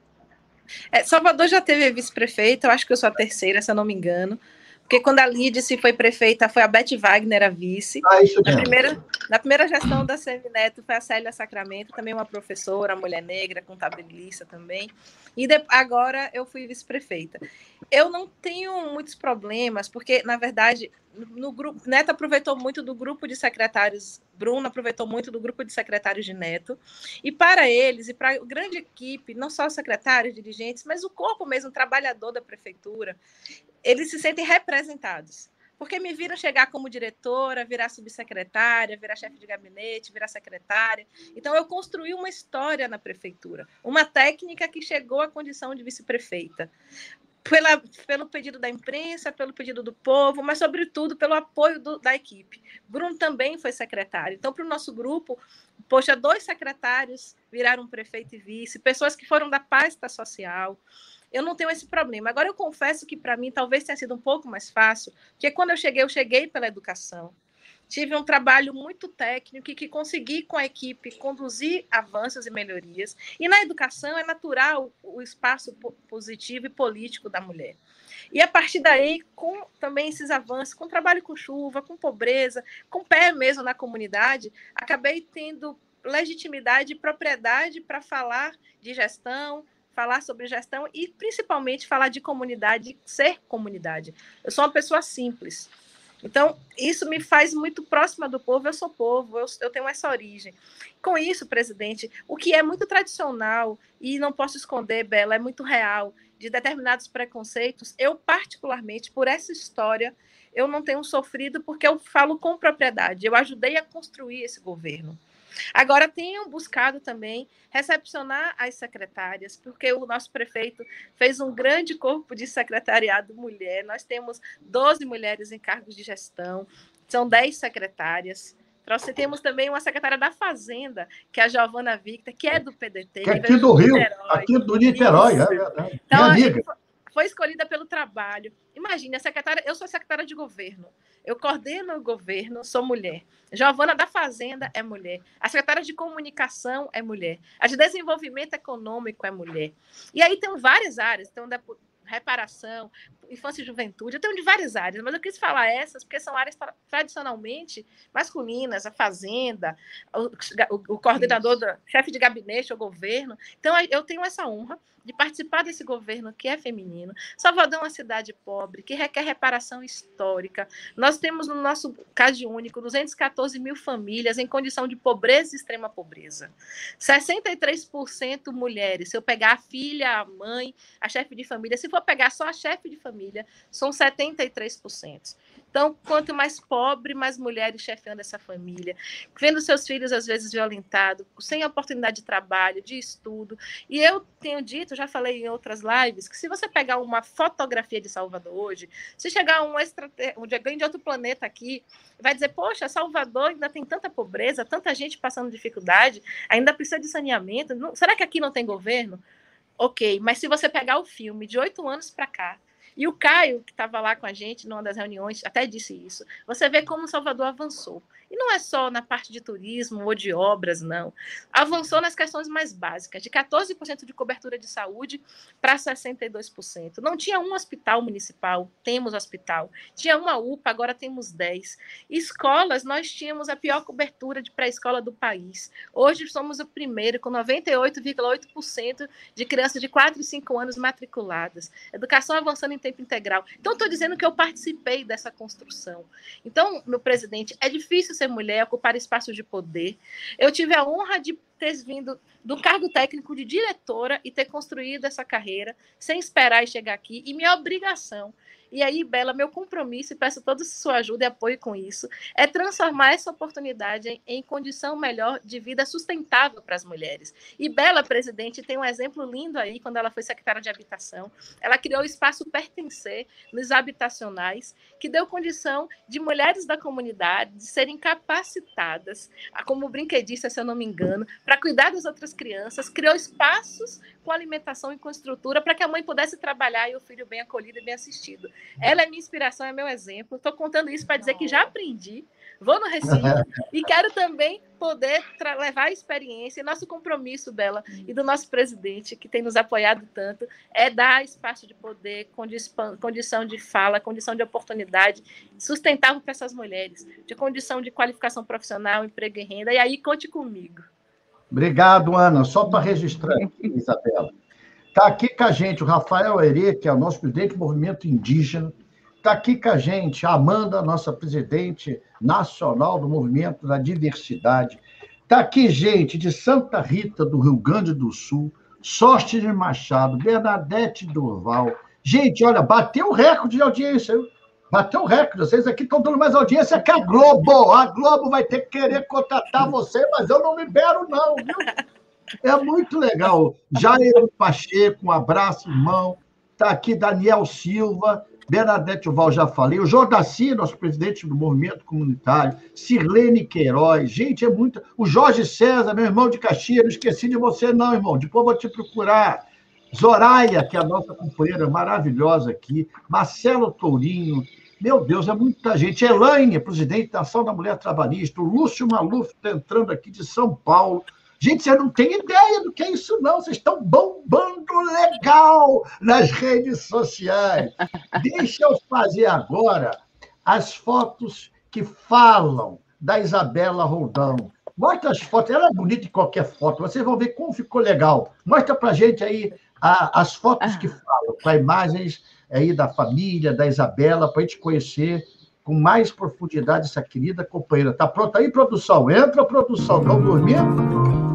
É, Salvador já teve vice-prefeita, eu acho que eu sou a terceira, se eu não me engano. Porque quando a Lídice foi prefeita, foi a Beth Wagner a vice.
Ah, isso mesmo.
Na primeira, na primeira gestão da Semineto foi a Célia Sacramento, também uma professora, mulher negra, contabilista também. E de, agora eu fui vice-prefeita. Eu não tenho muitos problemas, porque, na verdade, no grupo, Neto aproveitou muito do grupo de secretários, Bruno aproveitou muito do grupo de secretários de Neto, e para eles e para a grande equipe, não só os secretários, dirigentes, mas o corpo mesmo, o trabalhador da prefeitura, eles se sentem representados. Porque me viram chegar como diretora, virar subsecretária, virar chefe de gabinete, virar secretária. Então, eu construí uma história na prefeitura, uma técnica que chegou à condição de vice-prefeita pela, pelo pedido da imprensa, pelo pedido do povo, mas, sobretudo, pelo apoio do, da equipe. Bruno também foi secretário. Então, para o nosso grupo, poxa, dois secretários viraram prefeito e vice, pessoas que foram da pasta social. Eu não tenho esse problema. Agora, eu confesso que, para mim, talvez tenha sido um pouco mais fácil, porque quando eu cheguei, eu cheguei pela educação tive um trabalho muito técnico e que consegui com a equipe conduzir avanços e melhorias. E na educação é natural o espaço positivo e político da mulher. E a partir daí, com também esses avanços, com trabalho com chuva, com pobreza, com pé mesmo na comunidade, acabei tendo legitimidade e propriedade para falar de gestão, falar sobre gestão e principalmente falar de comunidade, ser comunidade. Eu sou uma pessoa simples. Então, isso me faz muito próxima do povo. Eu sou povo, eu, eu, tenho essa origem. Com isso, presidente, o que é muito tradicional, e não posso esconder, Bela, é muito real, de determinados preconceitos, eu, particularmente, por essa história, eu não tenho sofrido porque eu falo com propriedade. Eu ajudei a construir esse governo. Agora, tenham buscado também recepcionar as secretárias, porque o nosso prefeito fez um grande corpo de secretariado mulher. Nós temos 12 mulheres em cargos de gestão, são 10 secretárias. Nós temos também uma secretária da Fazenda, que é a Giovana Victor, que é do PDT.
Que é aqui do Rio, Niterói. aqui do Niterói. É, é, é.
Então, amiga foi escolhida pelo trabalho. Imagine, a secretária, eu sou secretária de governo, eu coordeno o governo, sou mulher. Giovana da Fazenda é mulher. A secretária de comunicação é mulher. A de desenvolvimento econômico é mulher. E aí tem várias áreas, tem reparação, infância e juventude, eu tenho de várias áreas, mas eu quis falar essas porque são áreas tradicionalmente masculinas, a fazenda, o, o, o coordenador, do, chefe de gabinete, o governo. Então, eu tenho essa honra de participar desse governo que é feminino. Salvador é uma cidade pobre, que requer reparação histórica. Nós temos no nosso caso único 214 mil famílias em condição de pobreza e extrema pobreza. 63% mulheres. Se eu pegar a filha, a mãe, a chefe de família, se for pegar só a chefe de família, são 73%. Então, quanto mais pobre, mais mulheres chefiando essa família, vendo seus filhos às vezes violentados, sem oportunidade de trabalho, de estudo. E eu tenho dito, já falei em outras lives, que se você pegar uma fotografia de Salvador hoje, se chegar um, extrater... um de outro planeta aqui, vai dizer: Poxa, Salvador ainda tem tanta pobreza, tanta gente passando dificuldade, ainda precisa de saneamento. Não... Será que aqui não tem governo? Ok, mas se você pegar o filme de oito anos para cá, e o Caio, que estava lá com a gente numa das reuniões, até disse isso. Você vê como Salvador avançou. E não é só na parte de turismo ou de obras, não. Avançou nas questões mais básicas, de 14% de cobertura de saúde para 62%. Não tinha um hospital municipal, temos hospital. Tinha uma UPA, agora temos 10. Escolas, nós tínhamos a pior cobertura de pré-escola do país. Hoje somos o primeiro, com 98,8% de crianças de 4 e 5 anos matriculadas. Educação avançando em tempo integral. Então, estou dizendo que eu participei dessa construção. Então, meu presidente, é difícil ser mulher, ocupar espaços de poder. Eu tive a honra de ter vindo do cargo técnico de diretora e ter construído essa carreira sem esperar e chegar aqui. E minha obrigação e aí, Bela, meu compromisso, e peço toda sua ajuda e apoio com isso, é transformar essa oportunidade em, em condição melhor de vida sustentável para as mulheres. E Bela, presidente, tem um exemplo lindo aí, quando ela foi secretária de habitação. Ela criou o espaço Pertencer nos habitacionais, que deu condição de mulheres da comunidade de serem capacitadas, como brinquedista, se eu não me engano, para cuidar das outras crianças, criou espaços com alimentação e com estrutura para que a mãe pudesse trabalhar e o filho bem acolhido e bem assistido. Ela é minha inspiração, é meu exemplo. Estou contando isso para dizer que já aprendi, vou no Recife e quero também poder levar a experiência. E nosso compromisso, Bela, e do nosso presidente, que tem nos apoiado tanto, é dar espaço de poder, condição de fala, condição de oportunidade sustentável para essas mulheres, de condição de qualificação profissional, emprego e renda. E aí, conte comigo.
Obrigado, Ana. Só para registrar aqui, Isabela. Está aqui com a gente o Rafael Herê, que é o nosso presidente do movimento indígena. Está aqui com a gente a Amanda, nossa presidente nacional do movimento da diversidade. Está aqui gente de Santa Rita, do Rio Grande do Sul, Sorte de Machado, Bernadette Durval. Gente, olha, bateu o recorde de audiência. Bateu o recorde. Vocês aqui estão dando mais audiência que a Globo. A Globo vai ter que querer contratar você, mas eu não libero, não, viu? É muito legal. Jair Pacheco, um abraço, irmão. Está aqui Daniel Silva, Bernadette Val, já falei. O Jordaci, nosso presidente do movimento comunitário. Sirlene Queiroz. Gente, é muito. O Jorge César, meu irmão de Caxias. Não esqueci de você, não, irmão. Depois vou te procurar. Zoraia, que é a nossa companheira maravilhosa aqui. Marcelo Tourinho. Meu Deus, é muita gente. Elaine, presidente da Ação da Mulher Trabalhista. O Lúcio Maluf está entrando aqui de São Paulo. Gente, você não tem ideia do que é isso, não. Vocês estão bombando legal nas redes sociais. Deixa eu fazer agora as fotos que falam da Isabela Roldão. Mostra as fotos, ela é bonita em qualquer foto, vocês vão ver como ficou legal. Mostra para gente aí a, as fotos que falam, com imagens aí da família, da Isabela, para a gente conhecer com mais profundidade essa querida companheira. Está pronta aí, produção? Entra, produção. Estão dormindo?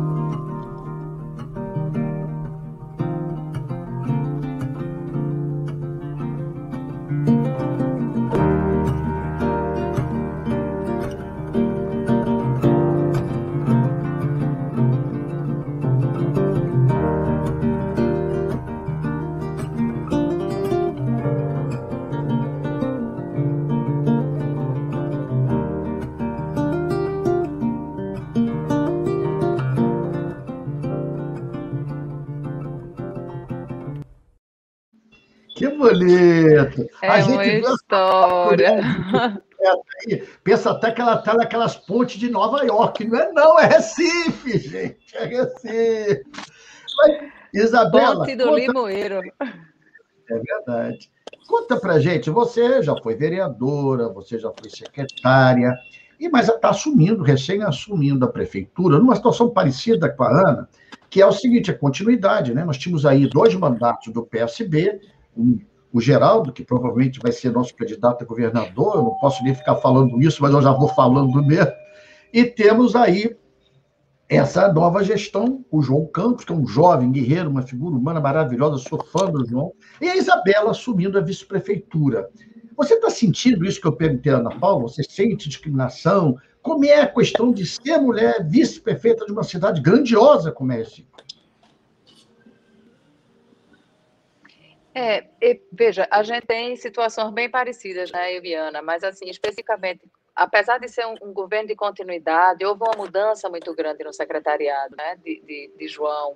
Bonito.
É a gente uma história.
Pensa até que ela está naquelas pontes de Nova York. Não é, não, é Recife, gente. É Recife. Mas, Isabela.
Ponte do conta... Limoeiro.
É verdade. Conta pra gente, você já foi vereadora, você já foi secretária, e mas está assumindo, recém-assumindo a prefeitura, numa situação parecida com a Ana, que é o seguinte, a continuidade, né? Nós tínhamos aí dois mandatos do PSB, um o Geraldo, que provavelmente vai ser nosso candidato a governador, eu não posso nem ficar falando isso, mas eu já vou falando mesmo. E temos aí essa nova gestão, o João Campos, que é um jovem guerreiro, uma figura humana maravilhosa, sou fã do João, e a Isabela assumindo a vice-prefeitura. Você está sentindo isso que eu perguntei a Ana Paula? Você sente discriminação? Como é a questão de ser mulher vice-prefeita de uma cidade grandiosa como é esse?
É, e, veja, a gente tem situações bem parecidas, né, Eviana? Mas, assim, especificamente, apesar de ser um, um, governo de continuidade, houve uma mudança muito grande no secretariado, né, de, de, de João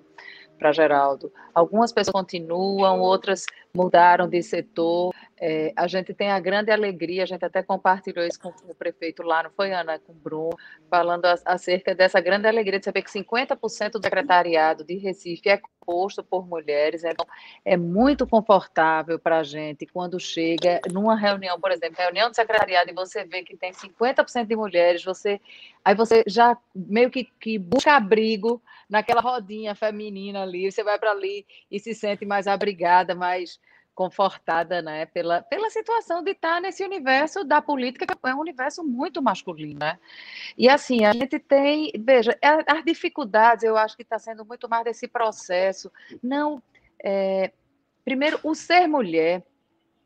para Geraldo. Algumas pessoas continuam, outras mudaram de setor. É, a gente tem a grande alegria, a gente até compartilhou isso com, o prefeito lá, não foi, Ana, com o Bruno, falando acerca dessa grande alegria de saber que 50% do secretariado de Recife é composto por mulheres, então é muito confortável para a gente quando chega numa reunião, por exemplo, reunião de secretariado e você vê que tem 50% de mulheres, você aí você já meio que, que busca abrigo naquela rodinha feminina ali, você vai para ali e se sente mais abrigada, mais confortada né, pela, pela situação de estar nesse universo da política, que é um universo muito masculino. Né? E assim, a gente tem, veja, as dificuldades, eu acho que está sendo muito mais desse processo. Não, é, primeiro, o ser mulher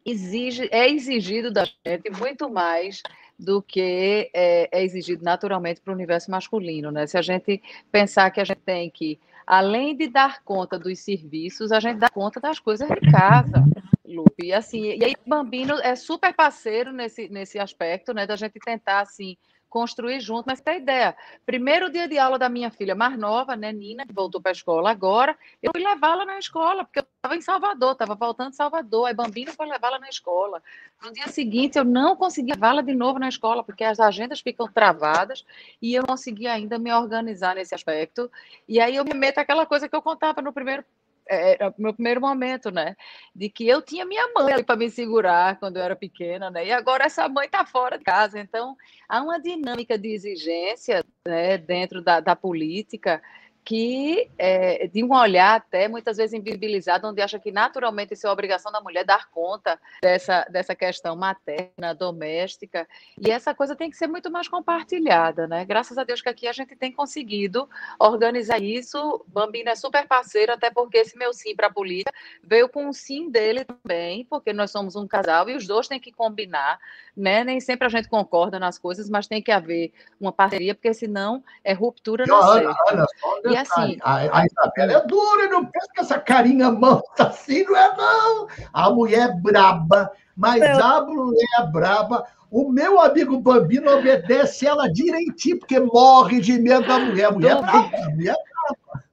exige, é exigido da gente muito mais do que é, é exigido naturalmente para o universo masculino. Né? Se a gente pensar que a gente tem que além de dar conta dos serviços, a gente dá conta das coisas de casa, Lupe. E assim, e aí Bambino é super parceiro nesse, nesse aspecto, né, da gente tentar assim construir junto, mas tem ideia. Primeiro dia de aula da minha filha mais nova, né, Nina, que voltou para a escola agora, eu fui levá-la na escola, porque eu estava em Salvador, estava voltando de Salvador, aí Bambino foi levá-la na escola. No dia seguinte, eu não consegui levá-la de novo na escola, porque as agendas ficam travadas e eu não consegui ainda me organizar nesse aspecto. E aí eu me meto aquela coisa que eu contava no primeiro era meu primeiro momento, né? De que eu tinha minha mãe para me segurar quando eu era pequena, né? E agora essa mãe está fora de casa. Então, há uma dinâmica de exigência né, dentro da, da política que é, de um olhar até muitas vezes invisibilizado, onde acha que naturalmente isso é obrigação da mulher dar conta dessa, dessa questão materna, doméstica, e essa coisa tem que ser muito mais compartilhada, né? Graças a Deus que aqui a gente tem conseguido organizar isso. Bambina é super parceiro, até porque esse meu sim para a política veio com um sim dele também, porque nós somos um casal e os dois têm que combinar, né? Nem sempre a gente concorda nas coisas, mas tem que haver uma parceria, porque senão é ruptura na Ana, Ana,
e assim. A, a Isabela é dura, não pensa que essa carinha mansa assim, não é, não. A mulher é braba, mas a mulher é braba. O meu amigo Bambino obedece ela direitinho, porque morre de medo da mulher. A mulher é braba, a mulher é
braba.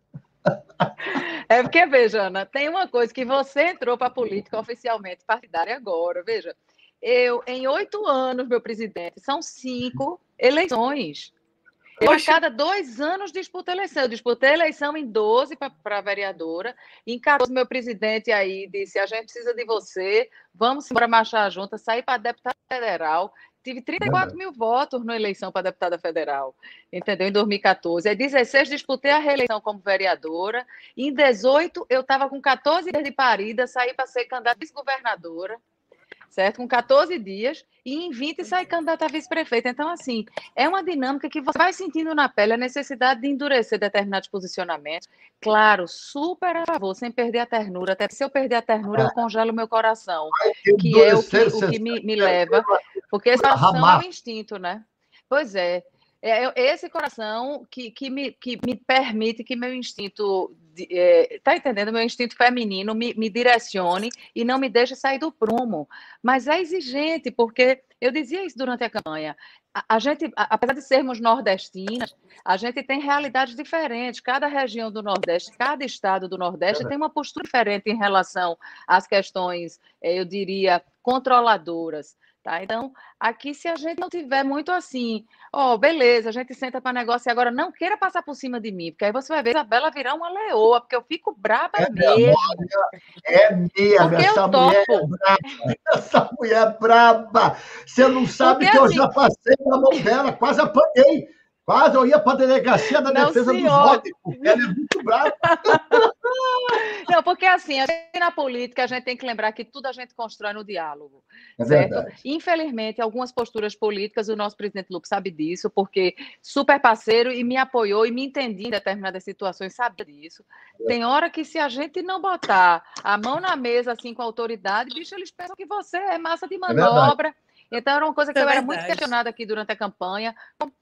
É porque, veja, Ana, tem uma coisa que você entrou para a política oficialmente partidária agora. Veja, eu, em oito anos, meu presidente, são cinco eleições. Eu, a cada dois anos, disputo eleição. Eu disputei eleição em 12 para vereadora. Em 14, meu presidente aí disse: a gente precisa de você, vamos para marchar juntas, sair para deputada federal. Tive 34 mil votos na eleição para deputada federal, entendeu? Em 2014. Em 16, disputei a reeleição como vereadora. Em 18, eu estava com 14 dias de parida, saí para ser candidata vice-governadora certo? Com 14 dias, e em 20 sai candidato a vice-prefeito. Então, assim, é uma dinâmica que você vai sentindo na pele a necessidade de endurecer determinados posicionamentos. Claro, super a favor, sem perder a ternura. Até se eu perder a ternura, eu congelo meu coração, que é o que, o que me, me leva, porque esse coração é o instinto, né? Pois é. É, esse coração que, que, me, que me permite que meu instinto, é, tá entendendo? Meu instinto feminino me, me direcione e não me deixe sair do prumo. Mas é exigente, porque eu dizia isso durante a campanha. A, a gente, a, apesar de sermos nordestinas, a gente tem realidades diferentes. Cada região do Nordeste, cada estado do Nordeste é. tem uma postura diferente em relação às questões, é, eu diria, controladoras. Tá? Então, aqui, se a gente não tiver muito assim, ó, oh, beleza, a gente senta para negócio e agora não queira passar por cima de mim, porque aí você vai ver a Isabela virar uma leoa, porque eu fico braba é mesmo.
É mesmo, essa mulher é braba. Essa mulher é braba. Você não sabe porque, que eu assim... já passei na mão dela, quase apanhei. Quase eu ia para a delegacia da não, defesa senhor. dos votos, porque ela é muito brava.
Não, porque assim, na política a gente tem que lembrar que tudo a gente constrói no diálogo. É certo? Verdade. Infelizmente, algumas posturas políticas, o nosso presidente Lupe sabe disso, porque super parceiro e me apoiou e me entendi em determinadas situações, sabe disso. É. Tem hora que se a gente não botar a mão na mesa assim com a autoridade, bicho, eles pensam que você é massa de é manobra. É então, era uma coisa que é eu verdade. era muito questionada aqui durante a campanha como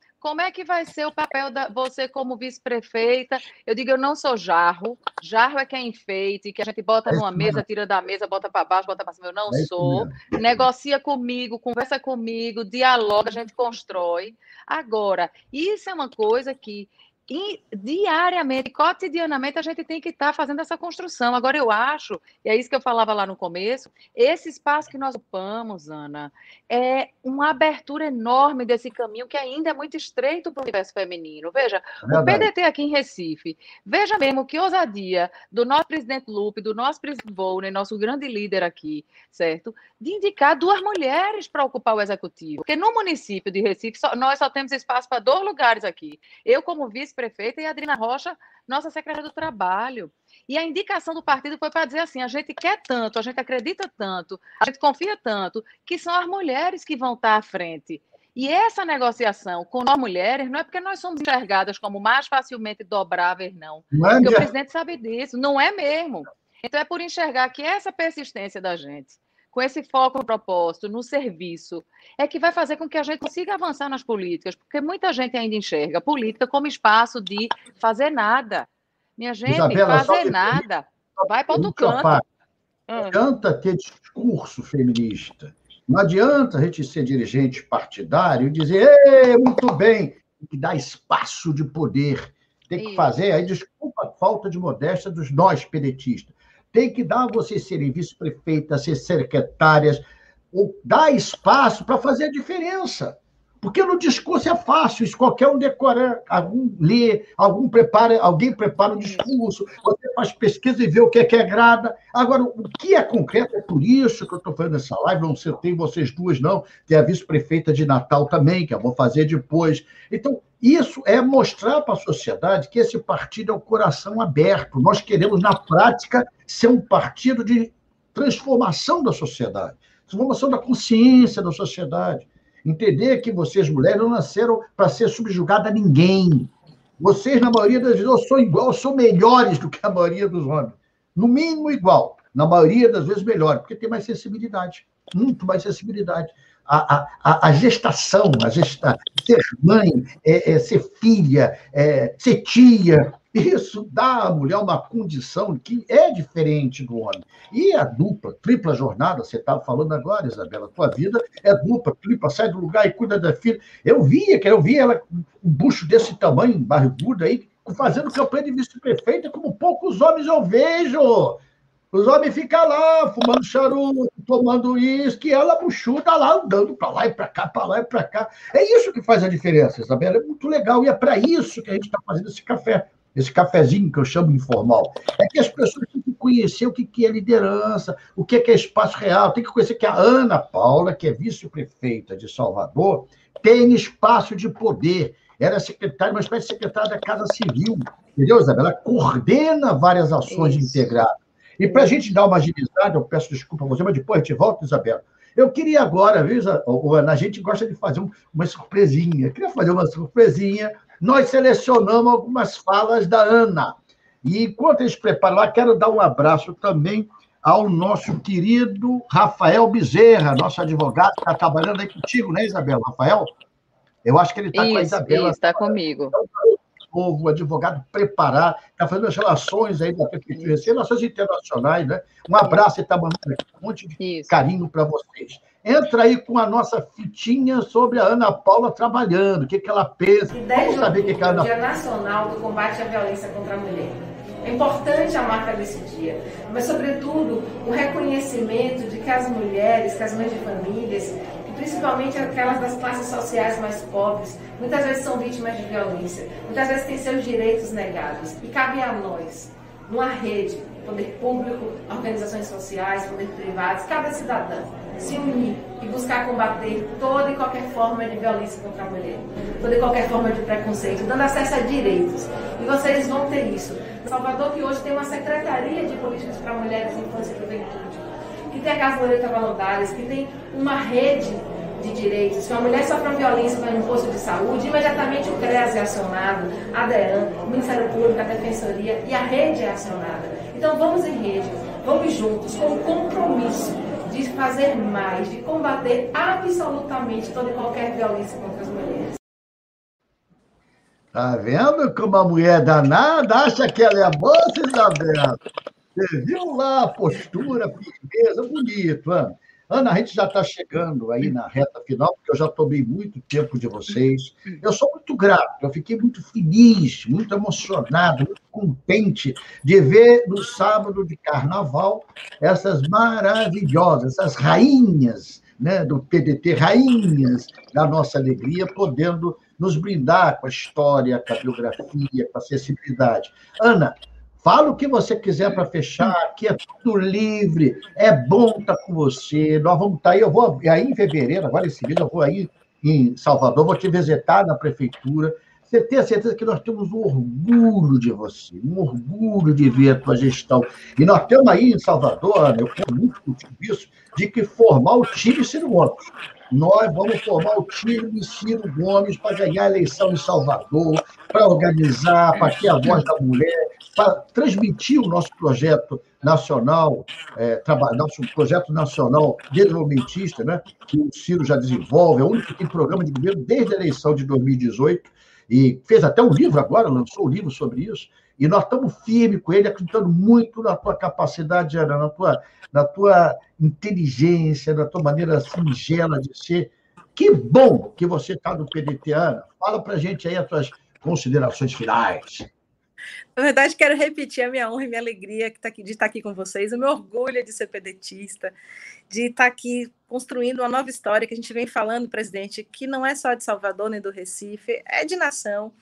é que vai ser o papel da você como vice-prefeita? Eu digo, eu não sou jarro, jarro é quem enfeite, que a gente bota é numa mesa, tira da mesa, bota para baixo, bota para cima. Eu não é sou. Negocia comigo, conversa comigo, dialoga, a gente constrói. Agora, isso é uma coisa que e diariamente, cotidianamente, a gente tem que estar tá fazendo essa construção. Agora, eu acho, e é isso que eu falava lá no começo, esse espaço que nós ocupamos, Ana, é uma abertura enorme desse caminho que ainda é muito estreito para o universo feminino. Veja, é o PDT aqui em Recife, veja mesmo que ousadia do nosso presidente Lupe, do nosso presidente Volney, nosso grande líder aqui, certo? De indicar duas mulheres para ocupar o executivo. Porque no município de Recife, só, nós só temos espaço para dois lugares aqui. Eu, como vice vice-prefeita, e a Adriana Rocha, nossa secretária do Trabalho. E a indicação do partido foi para dizer assim: a gente quer tanto, a gente acredita tanto, a gente confia tanto, que são as mulheres que vão estar à frente. E essa negociação com nós mulheres não é porque nós somos enxergadas como mais facilmente dobráveis, não. não é porque o presidente sabe disso, não é mesmo. Então é por enxergar que essa persistência da gente, com esse foco no propósito, no serviço, é que vai fazer com que a gente consiga avançar nas políticas, porque muita gente ainda enxerga a política como espaço de fazer nada. Minha gente, Isabela, fazer nada. Vai para outro canto. Não
ah. adianta ter discurso feminista. Não adianta a gente ser dirigente partidário e dizer, muito bem, tem que dar espaço de poder. Tem que Isso. fazer, aí desculpa a falta de modéstia dos nós pedetistas. Tem que dar você serem vice-prefeita, ser secretárias, ou dar espaço para fazer a diferença. Porque no discurso é fácil, isso qualquer um decora, algum lê, algum prepara, alguém prepara o um discurso, você faz pesquisa e vê o que é que agrada. Agora, o que é concreto, é por isso que eu estou fazendo essa live, não sei, tem vocês duas, não, tem a vice-prefeita de Natal também, que eu vou fazer depois. Então, isso é mostrar para a sociedade que esse partido é o coração aberto. Nós queremos, na prática, ser um partido de transformação da sociedade, transformação da consciência da sociedade. Entender que vocês, mulheres, não nasceram para ser subjugadas a ninguém. Vocês, na maioria das vezes, ou são igual, são melhores do que a maioria dos homens. No mínimo, igual. Na maioria das vezes, melhor, porque tem mais sensibilidade. Muito mais sensibilidade. A, a, a gestação, a gesta, ser mãe, é, é ser filha, é, ser tia, isso dá à mulher uma condição que é diferente do homem. E a dupla, tripla jornada, você estava falando agora, Isabela, tua vida é dupla, tripla, sai do lugar e cuida da filha. Eu via, que eu via ela, um bucho desse tamanho, barrigudo aí, fazendo campanha de vice-prefeita, como poucos homens eu vejo. Os homens ficam lá, fumando charuto, tomando uísque, ela buchuda lá, andando para lá e para cá, para lá e para cá. É isso que faz a diferença, Isabela. É muito legal. E é para isso que a gente está fazendo esse café esse cafezinho que eu chamo informal, é que as pessoas têm que conhecer o que é liderança, o que é espaço real, tem que conhecer que a Ana Paula, que é vice-prefeita de Salvador, tem espaço de poder. Era secretária, uma espécie de secretária da Casa Civil, entendeu, Isabela? Ela coordena várias ações Isso. integradas. E para a gente dar uma agilizada, eu peço desculpa a você, mas depois a gente volta, Isabela. Eu queria agora, viu, Ana? A gente gosta de fazer uma surpresinha. Eu queria fazer uma surpresinha nós selecionamos algumas falas da Ana. E enquanto eles preparam lá, quero dar um abraço também ao nosso querido Rafael Bezerra, nosso advogado, que está trabalhando aí contigo, né, Isabela? Rafael? Eu acho que ele está com a Isabela.
Isso, está comigo.
Povo, advogado preparado, está fazendo as relações aí da prefeitura, relações internacionais, né? Um abraço e está mandando um monte de Isso. carinho para vocês. Entra aí com a nossa fitinha sobre a Ana Paula trabalhando, o que, que ela pensa.
Vamos saber o que, que a Ana... Dia Nacional do Combate à Violência contra a Mulher. É importante a marca desse dia, mas, sobretudo, o reconhecimento de que as mulheres, que as mães de famílias, principalmente aquelas das classes sociais mais pobres, muitas vezes são vítimas de violência, muitas vezes têm seus direitos negados. E cabe a nós, numa rede, poder público, organizações sociais, poder privados, cada cidadão, se unir e buscar combater toda e qualquer forma de violência contra a mulher, toda e qualquer forma de preconceito, dando acesso a direitos. E vocês vão ter isso. Salvador, que hoje tem uma Secretaria de Políticas para Mulheres, Infância e Juventude, que tem a Casa Loreta Valadares, que tem uma rede de direitos. Se uma mulher sofre uma violência vai no posto de saúde, imediatamente o CREAS é acionado, a DEAN, o Ministério Público, a Defensoria e a rede é acionada. Então vamos em rede, vamos juntos, com compromisso de fazer mais, de combater absolutamente toda e qualquer violência contra as mulheres.
Tá vendo como a mulher danada acha que ela é a moça, Isabela? Você viu lá a postura, a firmeza, bonito, Ana. Ana, a gente já está chegando aí na reta final, porque eu já tomei muito tempo de vocês. Eu sou muito grato, eu fiquei muito feliz, muito emocionado, muito contente de ver no sábado de carnaval essas maravilhosas, essas rainhas né, do PDT, rainhas da nossa alegria, podendo nos brindar com a história, com a biografia, com a sensibilidade. Ana, Fala o que você quiser para fechar, aqui é tudo livre, é bom estar tá com você. Nós vamos estar tá aí, eu vou aí em fevereiro, agora esse mês, eu vou aí em Salvador, vou te visitar na prefeitura. você tenha certeza que nós temos um orgulho de você, um orgulho de ver a tua gestão. E nós temos aí em Salvador, eu quero muito contigo isso, de que formar o time Ciro Gomes. Nós vamos formar o time Ciro Gomes para ganhar a eleição em Salvador, para organizar, para ter a voz da mulher, para transmitir o nosso projeto nacional, é, nosso projeto nacional desenvolvimentista, né, que o Ciro já desenvolve, é o único que tem programa de governo desde a eleição de 2018, e fez até um livro agora, lançou um livro sobre isso, e nós estamos firmes com ele, acreditando muito na tua capacidade, Ana, na tua, na tua inteligência, na tua maneira singela de ser. Que bom que você está no PDT, Ana. Fala para gente aí as tuas considerações finais.
Na verdade, quero repetir a minha honra e minha alegria tá de estar aqui com vocês, o meu orgulho de ser pedetista, de estar aqui construindo uma nova história que a gente vem falando, presidente, que não é só de Salvador nem do Recife, é de nação.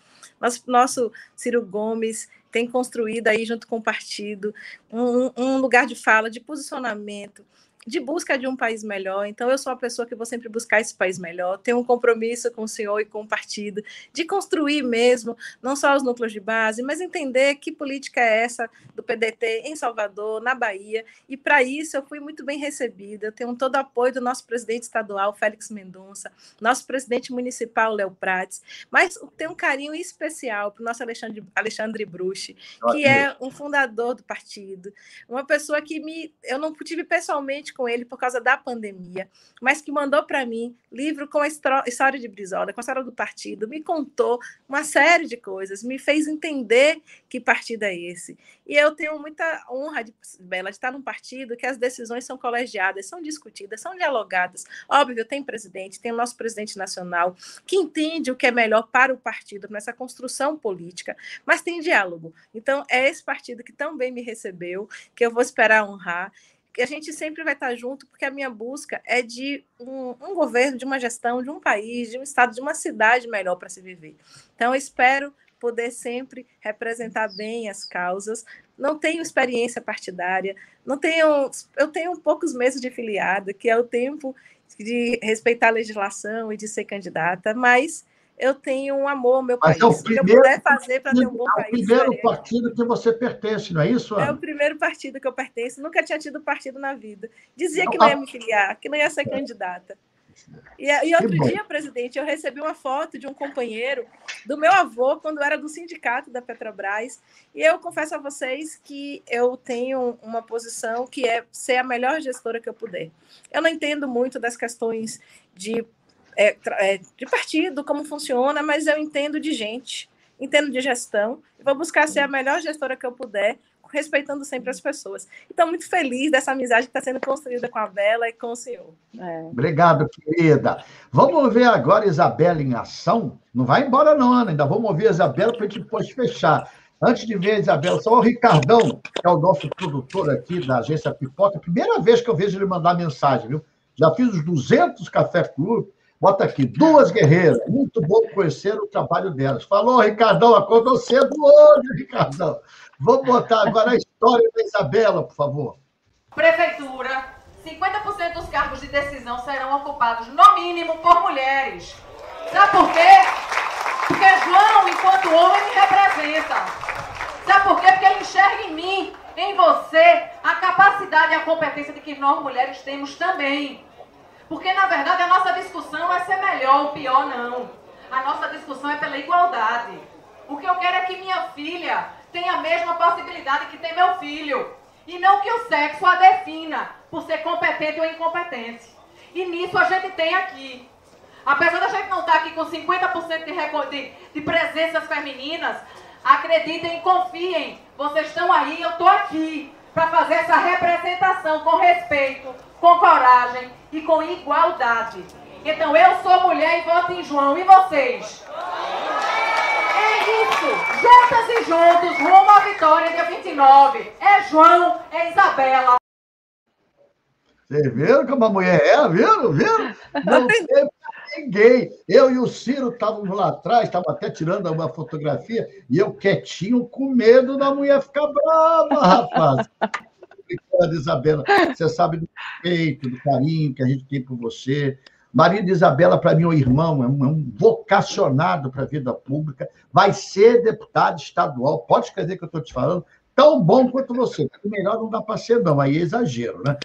Nosso, nosso Ciro Gomes tem construído aí, junto com o partido, um, um lugar de fala, de posicionamento, de busca de um país melhor. Então, eu sou a pessoa que vou sempre buscar esse país melhor, tenho um compromisso com o senhor e com o partido, de construir mesmo, não só os núcleos de base, mas entender que política é essa do PDT em Salvador, na Bahia. E para isso, eu fui muito bem recebida. Eu tenho todo o apoio do nosso presidente estadual, Félix Mendonça, nosso presidente municipal, Léo Prates, mas tenho um carinho especial para o nosso Alexandre, Alexandre Bruche, que é um fundador do partido, uma pessoa que me, eu não tive pessoalmente com ele por causa da pandemia, mas que mandou para mim livro com a história de Brizola, com a história do partido, me contou uma série de coisas, me fez entender que partido é esse. E eu tenho muita honra de, Bela, de estar num partido que as decisões são colegiadas, são discutidas, são dialogadas. Óbvio, tem presidente, tem o nosso presidente nacional, que entende o que é melhor para o partido nessa construção política, mas tem diálogo. Então, é esse partido que também me recebeu, que eu vou esperar honrar a gente sempre vai estar junto, porque a minha busca é de um, um, governo, de uma gestão, de um país, de um estado, de uma cidade melhor para se viver. Então, eu espero poder sempre representar bem as causas. Não tenho experiência partidária, não tenho, eu tenho poucos meses de filiada, que é o tempo de respeitar a legislação e de ser candidata, mas eu tenho um amor ao meu Mas país. É o primeiro, que eu puder fazer para ter um bom país.
É o primeiro partido que você pertence, não é isso, Ana?
É o primeiro partido que eu pertenço. Nunca tinha tido partido na vida. Dizia não, que não ia me filiar, que não ia ser é. candidata. E, e outro dia, presidente, eu recebi uma foto de um companheiro do meu avô, quando era do sindicato da Petrobras. E eu confesso a vocês que eu tenho uma posição que é ser a melhor gestora que eu puder. Eu não entendo muito das questões de é, é, de partido, como funciona, mas eu entendo de gente, entendo de gestão, e vou buscar ser a melhor gestora que eu puder, respeitando sempre as pessoas. Então, muito feliz dessa amizade que está sendo construída com a Bela e com o senhor.
É. Obrigado, querida. Vamos ver agora Isabela em ação. Não vai embora, não, Ana. Ainda vamos ouvir a Isabela para a gente depois fechar. Antes de ver a Isabela, só o Ricardão, que é o nosso produtor aqui da agência Pipoca. Primeira vez que eu vejo ele mandar mensagem, viu? Já fiz os 200 Café Clube Bota aqui, duas guerreiras. Muito bom conhecer o trabalho delas. Falou, Ricardão, acordou cedo hoje, Ricardão. Vamos botar agora a história da Isabela, por favor.
Prefeitura, 50% dos cargos de decisão serão ocupados, no mínimo, por mulheres. Sabe por quê? Porque João, enquanto homem, me representa. Sabe por quê? Porque ele enxerga em mim, em você, a capacidade e a competência de que nós mulheres temos também. Porque, na verdade, a nossa discussão é ser melhor ou pior, não. A nossa discussão é pela igualdade. O que eu quero é que minha filha tenha a mesma possibilidade que tem meu filho. E não que o sexo a defina por ser competente ou incompetente. E nisso a gente tem aqui. Apesar da gente não estar aqui com 50% de, de, de presenças femininas, acreditem, confiem. Vocês estão aí, eu estou aqui para fazer essa representação com respeito, com coragem e com igualdade. Então eu sou mulher e voto em João. E vocês? É isso. Juntas e juntos, rumo à vitória dia 29. É João, é Isabela.
Vocês viram como a mulher é? Viram? Viram? Não tem ninguém. Eu e o Ciro estávamos lá atrás, estava até tirando uma fotografia, e eu quietinho, com medo da mulher ficar brava, rapaz brincando, Isabela. Você sabe do respeito, do carinho que a gente tem por você. Marido de Isabela, para mim, é um irmão, é um, é vocacionado para a vida pública, vai ser deputado estadual. Pode escrever que eu estou te falando, tão bom quanto você. Melhor não dá para ser, não, aí é exagero, né?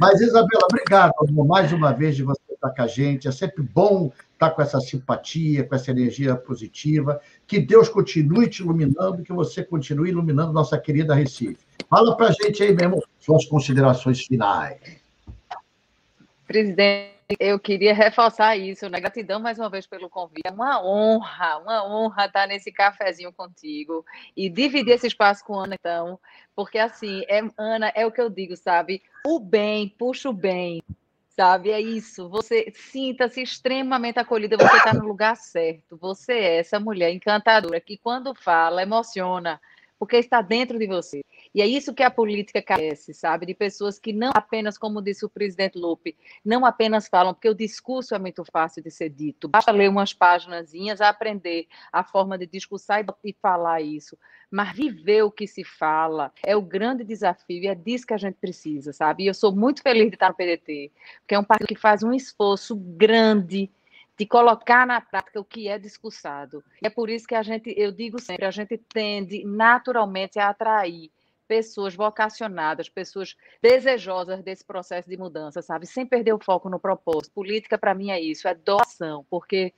Mas, Isabela, obrigado mais uma vez de você estar com a gente. É sempre bom estar com essa simpatia, com essa energia positiva. Que Deus continue te iluminando, que você continue iluminando nossa querida Recife. Fala para a gente aí mesmo suas considerações finais.
Presidente, eu queria reforçar isso, né? Gratidão mais uma vez pelo convite. É uma honra, uma honra estar nesse cafezinho contigo e dividir esse espaço com Ana, então, porque assim, é, Ana, é o que eu digo, sabe? O bem puxa o bem, sabe? É isso. Você sinta-se extremamente acolhida, você está no lugar certo. Você é essa mulher encantadora que, quando fala, emociona, porque está dentro de você. E é isso que a política carece, sabe? De pessoas que não apenas, como disse o presidente Lupe, não apenas falam, porque o discurso é muito fácil de ser dito. Basta ler umas páginas, aprender a forma de discursar e falar isso. Mas viver o que se fala é o grande desafio e é disso que a gente precisa, sabe? E eu sou muito feliz de estar no PDT, porque é um partido que faz um esforço grande de colocar na prática o que é discursado. É por isso que a gente, eu digo sempre, a gente tende naturalmente a atrair pessoas vocacionadas, pessoas desejosas desse processo de mudança, sabe? Sem perder o foco no propósito. Política, para mim, é isso, é doação, porque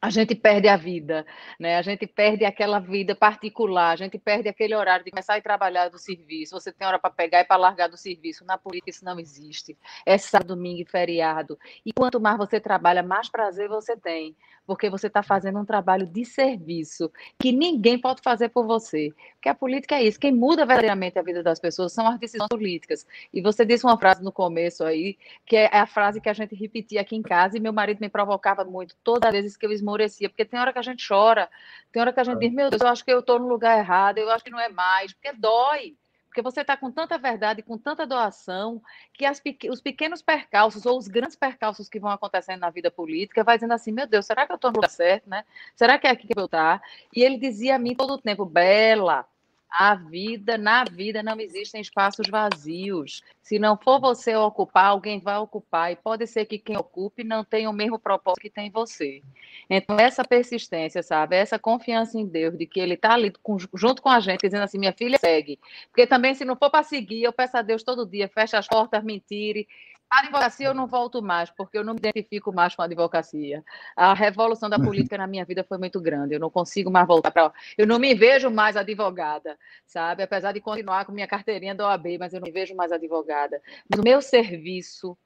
a gente perde a vida, né? A gente perde aquela vida particular, a gente perde aquele horário de começar a trabalhar do serviço. Você tem hora para pegar e para largar do serviço. Na política isso não existe. É sábado, domingo e feriado. E quanto mais você trabalha, mais prazer você tem, porque você está fazendo um trabalho de serviço que ninguém pode fazer por você. Porque a política é isso. Quem muda verdadeiramente a vida das pessoas são as decisões políticas. E você disse uma frase no começo aí, que é a frase que a gente repetia aqui em casa e meu marido me provocava muito todas as vezes que eu esmorecia, porque tem hora que a gente chora, tem hora que a gente diz, meu Deus, eu acho que eu estou no lugar errado, eu acho que não é mais, porque dói. Porque você está com tanta verdade, com tanta doação, que as, os pequenos percalços ou os grandes percalços que vão acontecendo na vida política vai dizendo assim: meu Deus, será que eu estou no lugar certo, né? Será que é aqui que eu estou? E ele dizia a mim todo o tempo: Bela, a vida, na vida não existem espaços vazios. Se não for você ocupar, alguém vai ocupar. E pode ser que quem ocupe não tenha o mesmo propósito que tem você. Então, essa persistência, sabe? Essa confiança em Deus, de que Ele está ali com, junto com a gente, dizendo assim: minha filha, segue. Porque também, se não for para seguir, eu peço a Deus todo dia: fecha as portas, mentire, a advocacia eu não volto mais, porque eu não me identifico mais com a advocacia. A revolução da política na minha vida foi muito grande. Eu não consigo mais voltar para. Eu não me vejo mais advogada, sabe? Apesar de continuar com minha carteirinha da OAB, mas eu não me vejo mais advogada. Mas o meu serviço,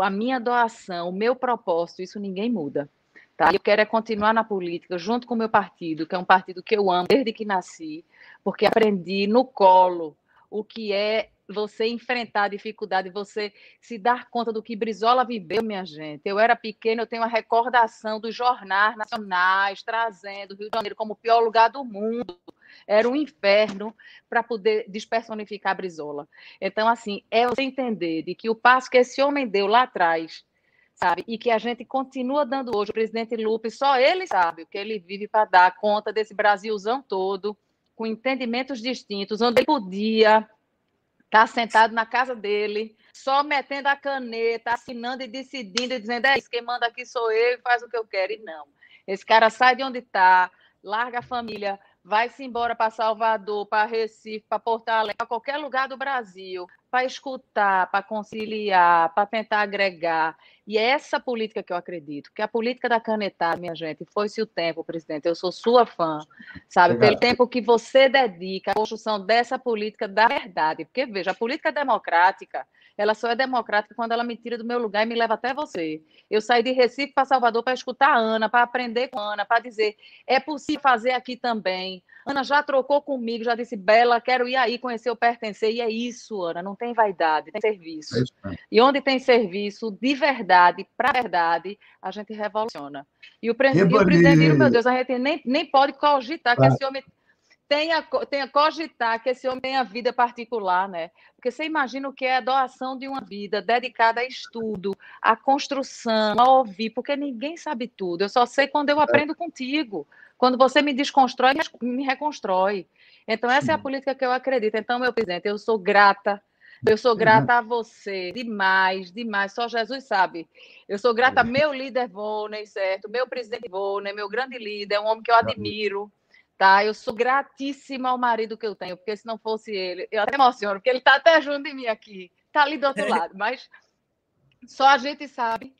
a minha doação, o meu propósito, isso ninguém muda. Tá? Eu quero é continuar na política junto com o meu partido, que é um partido que eu amo desde que nasci, porque aprendi no colo o que é você enfrentar a dificuldade, você se dar conta do que Brizola viveu, minha gente. Eu era pequena, eu tenho uma recordação dos jornais nacionais trazendo o Rio de Janeiro como o pior lugar do mundo. Era um inferno para poder despersonificar Brizola. Então, assim, é você entender de que o passo que esse homem deu lá atrás, sabe, e que a gente continua dando hoje, o presidente Lupe, só ele sabe o que ele vive para dar conta desse Brasilzão todo, com entendimentos distintos, onde ele podia Está sentado na casa dele, só metendo a caneta, assinando e decidindo, e dizendo: é isso, quem manda aqui sou eu e faz o que eu quero. E não. Esse cara sai de onde está, larga a família, vai-se embora para Salvador, para Recife, para Porto Alegre, para qualquer lugar do Brasil, para escutar, para conciliar, para tentar agregar. E é essa política que eu acredito, que a política da canetada, minha gente, foi-se o tempo, presidente, eu sou sua fã, sabe, pelo tempo que você dedica à construção dessa política da verdade. Porque, veja, a política democrática, ela só é democrática quando ela me tira do meu lugar e me leva até você. Eu saí de Recife para Salvador para escutar a Ana, para aprender com a Ana, para dizer, é possível fazer aqui também. Ana já trocou comigo, já disse, Bela, quero ir aí conhecer o pertencer. E é isso, Ana, não tem vaidade, tem serviço. É e onde tem serviço, de verdade, para verdade, a gente revoluciona. E o, pre e o presidente, meu Deus, a gente nem, nem pode cogitar que esse homem tenha, tenha cogitar que esse homem tenha vida particular, né? Porque você imagina o que é a doação de uma vida dedicada a estudo, a construção, a ouvir, porque ninguém sabe tudo. Eu só sei quando eu é. aprendo contigo. Quando você me desconstrói, me reconstrói. Então, essa é a política que eu acredito. Então, meu presidente, eu sou grata Eu sou grata a você, demais, demais. Só Jesus sabe. Eu sou grata a meu líder Volney, certo? Meu presidente Volney, meu grande líder, é um homem que eu admiro, tá? Eu sou gratíssima ao marido que eu tenho, porque se não fosse ele, eu até emociono, porque ele está até junto de mim aqui, está ali do outro lado, mas só a gente sabe,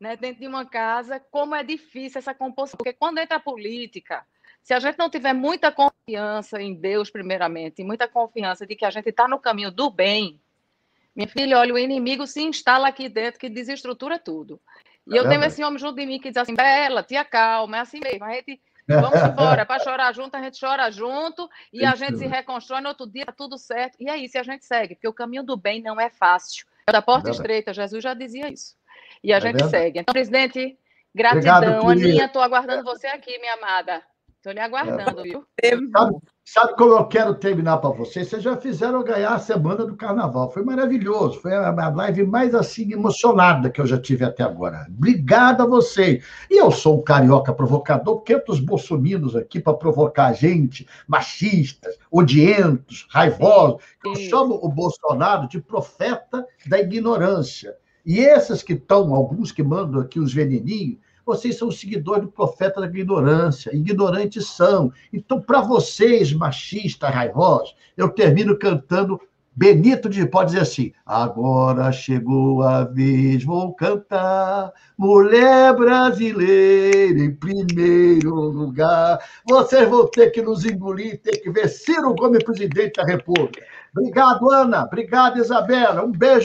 né, dentro de uma casa, como é difícil essa composição, porque quando entra a política, se a gente não tiver muita confiança em Deus, primeiramente, e muita confiança de que a gente está no caminho do bem, minha filha, olha, o inimigo se instala aqui dentro que desestrutura tudo. E é eu tenho esse homem junto de mim que diz assim, Bela, tia, calma, é assim mesmo. A gente, vamos embora, para chorar junto, a gente chora junto e a gente se reconstrói no outro dia, tá tudo certo. E é isso, e a gente segue, porque o caminho do bem não é fácil. É da porta é estreita, Jesus já dizia isso. E a é gente verdade. segue. Então, presidente, gratidão. Obrigado, Aninha, estou aguardando você aqui, minha amada. Estou lhe aguardando, é. viu?
Sabe, como eu quero terminar para vocês? Vocês já fizeram ganhar a semana do carnaval. Foi maravilhoso. Foi a live mais assim emocionada que eu já tive até agora. Obrigado a vocês. E eu sou um carioca provocador, porque os bolsominions aqui para provocar a gente, machistas, odientos, raivosos. Eu chamo o Bolsonaro de profeta da ignorância. E esses que estão, alguns que mandam aqui os veneninhos, vocês são seguidores do profeta da ignorância, ignorantes são. Então, para vocês, machistas, raivosos, eu termino cantando Benito de pode dizer assim: agora chegou a vez, vou cantar, mulher brasileira em primeiro lugar. Vocês vão ter que nos engolir, ter que ver Ciro como presidente da República. Obrigado, Ana. Obrigado, Isabela. Um beijo.